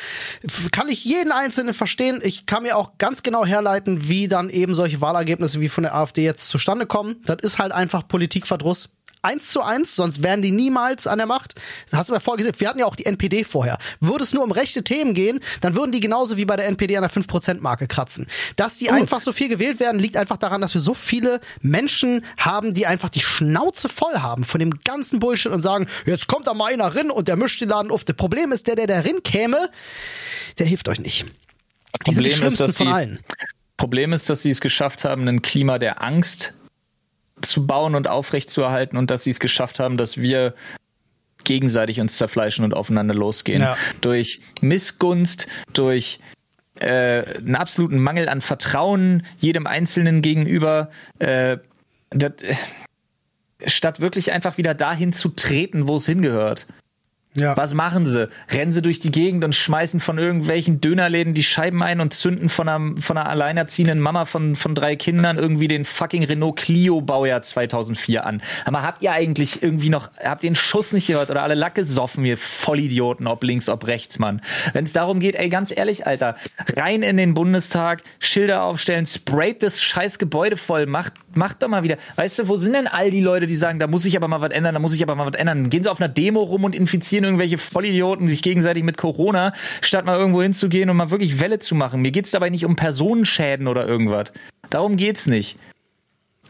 Kann ich jeden Einzelnen verstehen. Ich kann mir auch ganz genau herleiten, wie dann eben solche Wahlergebnisse wie von der AfD jetzt zustande kommen. Das ist halt einfach Politikverdruss eins zu eins, sonst wären die niemals an der Macht. Das hast du mir vorgesehen. Wir hatten ja auch die NPD vorher. Würde es nur um rechte Themen gehen, dann würden die genauso wie bei der NPD an der 5%-Marke kratzen. Dass die oh. einfach so viel gewählt werden, liegt einfach daran, dass wir so viele Menschen haben, die einfach die Schnauze voll haben von dem ganzen Bullshit und sagen, jetzt kommt da mal einer rin und der mischt den Laden auf. Das Problem ist, der, der da rin käme, der hilft euch nicht. Die Problem sind die schlimmsten ist, von allen. Problem ist, dass sie es geschafft haben, ein Klima der Angst zu bauen und aufrechtzuerhalten und dass sie es geschafft haben, dass wir gegenseitig uns zerfleischen und aufeinander losgehen. Ja. Durch Missgunst, durch äh, einen absoluten Mangel an Vertrauen jedem Einzelnen gegenüber. Äh, das, äh, statt wirklich einfach wieder dahin zu treten, wo es hingehört. Ja. Was machen sie? Rennen sie durch die Gegend und schmeißen von irgendwelchen Dönerläden die Scheiben ein und zünden von einer, von einer alleinerziehenden Mama von, von drei Kindern irgendwie den fucking Renault Clio Baujahr 2004 an. Aber habt ihr eigentlich irgendwie noch, habt ihr den Schuss nicht gehört oder alle Lacke soffen, ihr Vollidioten, ob links, ob rechts, Mann? Wenn es darum geht, ey, ganz ehrlich, Alter, rein in den Bundestag, Schilder aufstellen, sprayt das scheiß Gebäude voll, macht, macht doch mal wieder. Weißt du, wo sind denn all die Leute, die sagen, da muss ich aber mal was ändern, da muss ich aber mal was ändern? Gehen sie auf einer Demo rum und infizieren irgendwelche Vollidioten sich gegenseitig mit Corona, statt mal irgendwo hinzugehen und mal wirklich Welle zu machen. Mir geht es dabei nicht um Personenschäden oder irgendwas. Darum geht's nicht.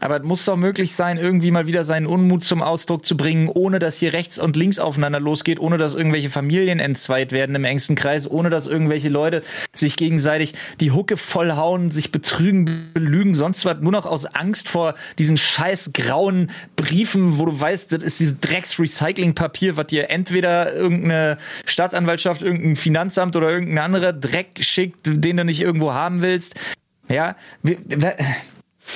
Aber es muss doch möglich sein, irgendwie mal wieder seinen Unmut zum Ausdruck zu bringen, ohne dass hier rechts und links aufeinander losgeht, ohne dass irgendwelche Familien entzweit werden im engsten Kreis, ohne dass irgendwelche Leute sich gegenseitig die Hucke vollhauen, sich betrügen, belügen, sonst was, nur noch aus Angst vor diesen scheiß grauen Briefen, wo du weißt, das ist dieses Drecks-Recycling-Papier, was dir entweder irgendeine Staatsanwaltschaft, irgendein Finanzamt oder irgendein anderer Dreck schickt, den du nicht irgendwo haben willst. Ja,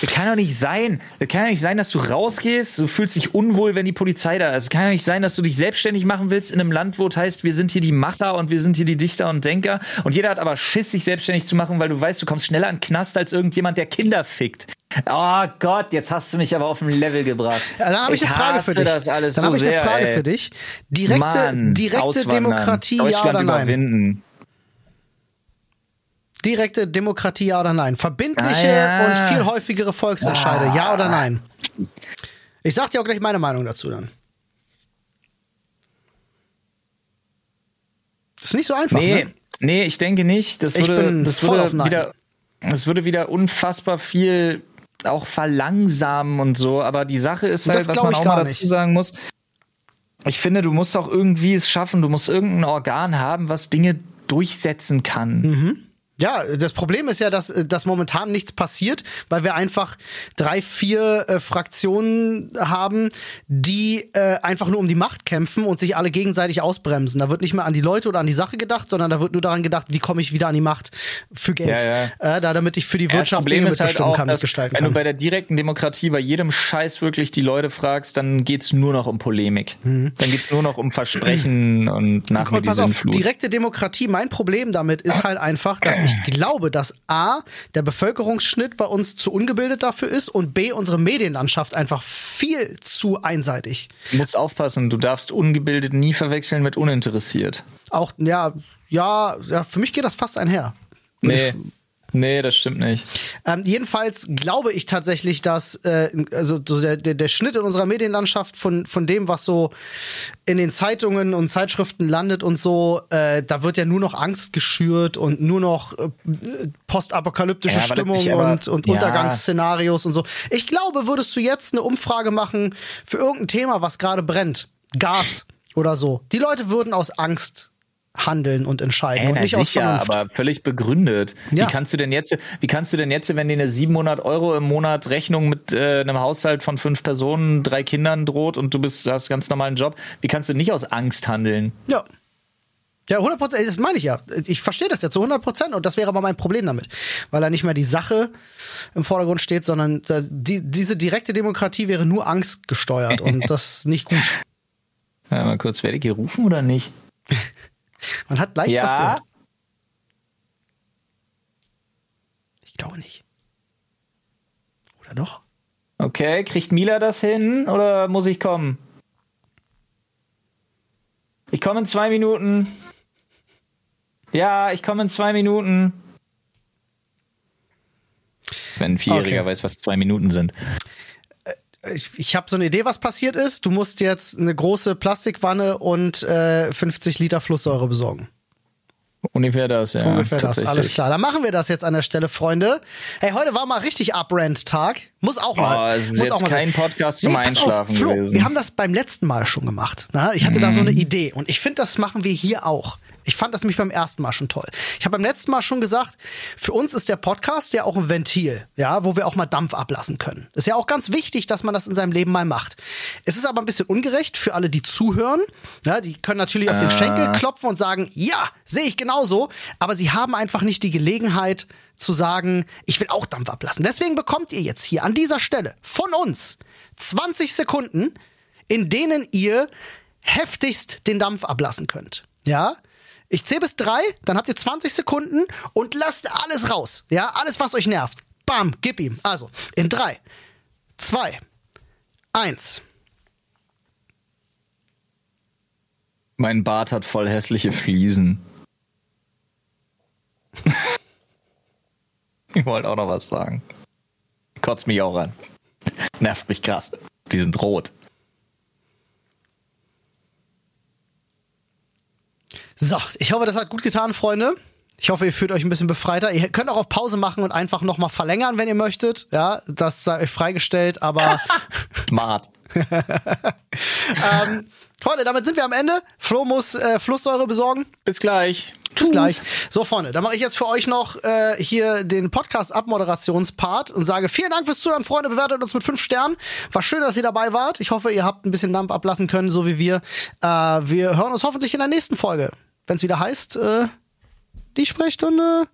das kann doch nicht sein. Das kann doch nicht sein, dass du rausgehst, du fühlst dich unwohl, wenn die Polizei da ist. Es kann doch nicht sein, dass du dich selbstständig machen willst in einem Land, wo es heißt, wir sind hier die Macher und wir sind hier die Dichter und Denker. Und jeder hat aber Schiss, sich selbstständig zu machen, weil du weißt, du kommst schneller in den Knast als irgendjemand, der Kinder fickt. Oh Gott, jetzt hast du mich aber auf ein Level gebracht. Dann habe ich, ich, eine Frage für dich. Das alles dann so habe ich eine sehr, Frage ey. für dich. Direkte, Mann, direkte Demokratie, ja oder nein? Überwinden. Direkte Demokratie, ja oder nein? Verbindliche ah, ja. und viel häufigere Volksentscheide, ah. ja oder nein? Ich sag dir auch gleich meine Meinung dazu dann. Ist nicht so einfach. Nee, ne? nee ich denke nicht. Das würde, das würde wieder, das würde wieder unfassbar viel auch verlangsamen und so. Aber die Sache ist halt, was man auch mal dazu nicht. sagen muss. Ich finde, du musst auch irgendwie es schaffen. Du musst irgendein Organ haben, was Dinge durchsetzen kann. Mhm. Ja, das Problem ist ja, dass, äh, dass momentan nichts passiert, weil wir einfach drei, vier äh, Fraktionen haben, die äh, einfach nur um die Macht kämpfen und sich alle gegenseitig ausbremsen. Da wird nicht mehr an die Leute oder an die Sache gedacht, sondern da wird nur daran gedacht, wie komme ich wieder an die Macht für Geld. Ja, Äh, da, damit ich für die Ja, das Wirtschaft Problem Dinge ist halt auch, kann, dass, mitgestalten wenn du kann. bei der direkten Demokratie bei jedem Scheiß wirklich die Leute fragst, dann geht's nur noch um Polemik. Dann geht's nur noch um Versprechen und nach Mhm. Und die pass auf, direkte Demokratie, mein Problem damit ist halt einfach, dass ich glaube, dass A, der Bevölkerungsschnitt bei uns zu ungebildet dafür ist und B, unsere Medienlandschaft einfach viel zu einseitig. Du musst aufpassen, du darfst ungebildet nie verwechseln mit uninteressiert. Auch, ja, ja, ja, für mich geht das fast einher. Nee, nee, das stimmt nicht. Ähm, jedenfalls glaube ich tatsächlich, dass äh, also so der, der, der Schnitt in unserer Medienlandschaft von, von dem, was so in den Zeitungen und Zeitschriften landet und so, äh, da wird ja nur noch Angst geschürt und nur noch äh, postapokalyptische Ja, Stimmung aber- und, und ja. Untergangsszenarios und so. Ich glaube, würdest du jetzt eine Umfrage machen für irgendein Thema, was gerade brennt, Gas oder so, die Leute würden aus Angst handeln und entscheiden Äh, und nicht aus sicher, Vernunft. aber völlig begründet. Ja. Wie kannst du denn jetzt, wie kannst du denn jetzt, wenn dir eine 700 Euro im Monat Rechnung mit äh, einem Haushalt von fünf Personen, drei Kindern droht und du bist, hast einen ganz normalen Job, wie kannst du nicht aus Angst handeln? Ja. Ja, 100 Prozent, das meine ich ja. Ich verstehe das ja zu 100 Prozent und das wäre aber mein Problem damit. Weil da nicht mehr die Sache im Vordergrund steht, sondern die, diese direkte Demokratie wäre nur Angst gesteuert und das ist nicht gut. Ja, mal kurz, werde ich gerufen oder nicht? Man hat leicht Ja? was gehört. Ich glaube nicht. Oder doch? Okay, kriegt Mila das hin oder muss ich kommen? Ich komme in zwei Minuten. Ja, ich komme in zwei Minuten. Wenn ein Vierjähriger Okay. weiß, was zwei Minuten sind. Ich, ich habe so eine Idee, was passiert ist. Du musst jetzt eine große Plastikwanne und äh, 50 Liter Flusssäure besorgen. Ungefähr das, ja. Ungefähr das, alles klar. Dann machen wir das jetzt an der Stelle, Freunde. Hey, heute war mal richtig Uprent-Tag. Muss auch mal. Oh, es ist muss jetzt kein. Podcast zum pass Einschlafen Flo, gewesen. Wir haben das beim letzten Mal schon gemacht. Na? Ich hatte da Mhm. so eine Idee und ich finde, das machen wir hier auch. Ich fand das nämlich beim ersten Mal schon toll. Ich habe beim letzten Mal schon gesagt, für uns ist der Podcast ja auch ein Ventil, ja, wo wir auch mal Dampf ablassen können. Ist ja auch ganz wichtig, dass man das in seinem Leben mal macht. Es ist aber ein bisschen ungerecht für alle, die zuhören. Ja, die können natürlich auf den Schenkel klopfen und sagen, ja, sehe ich genauso, aber sie haben einfach nicht die Gelegenheit zu sagen, ich will auch Dampf ablassen. Deswegen bekommt ihr jetzt hier an dieser Stelle von uns 20 Sekunden, in denen ihr heftigst den Dampf ablassen könnt. Ja? Ich zähle bis drei, dann habt ihr 20 Sekunden und lasst alles raus. Ja, alles, was euch nervt. Bam, gib ihm. Also, in drei, zwei, eins. Mein Bart hat voll hässliche Fliesen. ich wollte auch noch was sagen. Kotzt mich auch an. Nervt mich krass. Die sind rot. So, ich hoffe, das hat gut getan, Freunde. Ich hoffe, ihr fühlt euch ein bisschen befreiter. Ihr könnt auch auf Pause machen und einfach nochmal verlängern, wenn ihr möchtet. Ja, das sei euch freigestellt, aber Smart. ähm, Freunde, damit sind wir am Ende. Flo muss äh, Flusssäure besorgen. Bis gleich. Bis gleich. So, Freunde, dann mache ich jetzt für euch noch äh, hier den Podcast-Abmoderationspart und sage vielen Dank fürs Zuhören, Freunde. Bewertet uns mit fünf Sternen. War schön, dass ihr dabei wart. Ich hoffe, ihr habt ein bisschen Dampf ablassen können, so wie wir. Äh, wir hören uns hoffentlich in der nächsten Folge, wenn es wieder heißt, äh, die Sprechstunde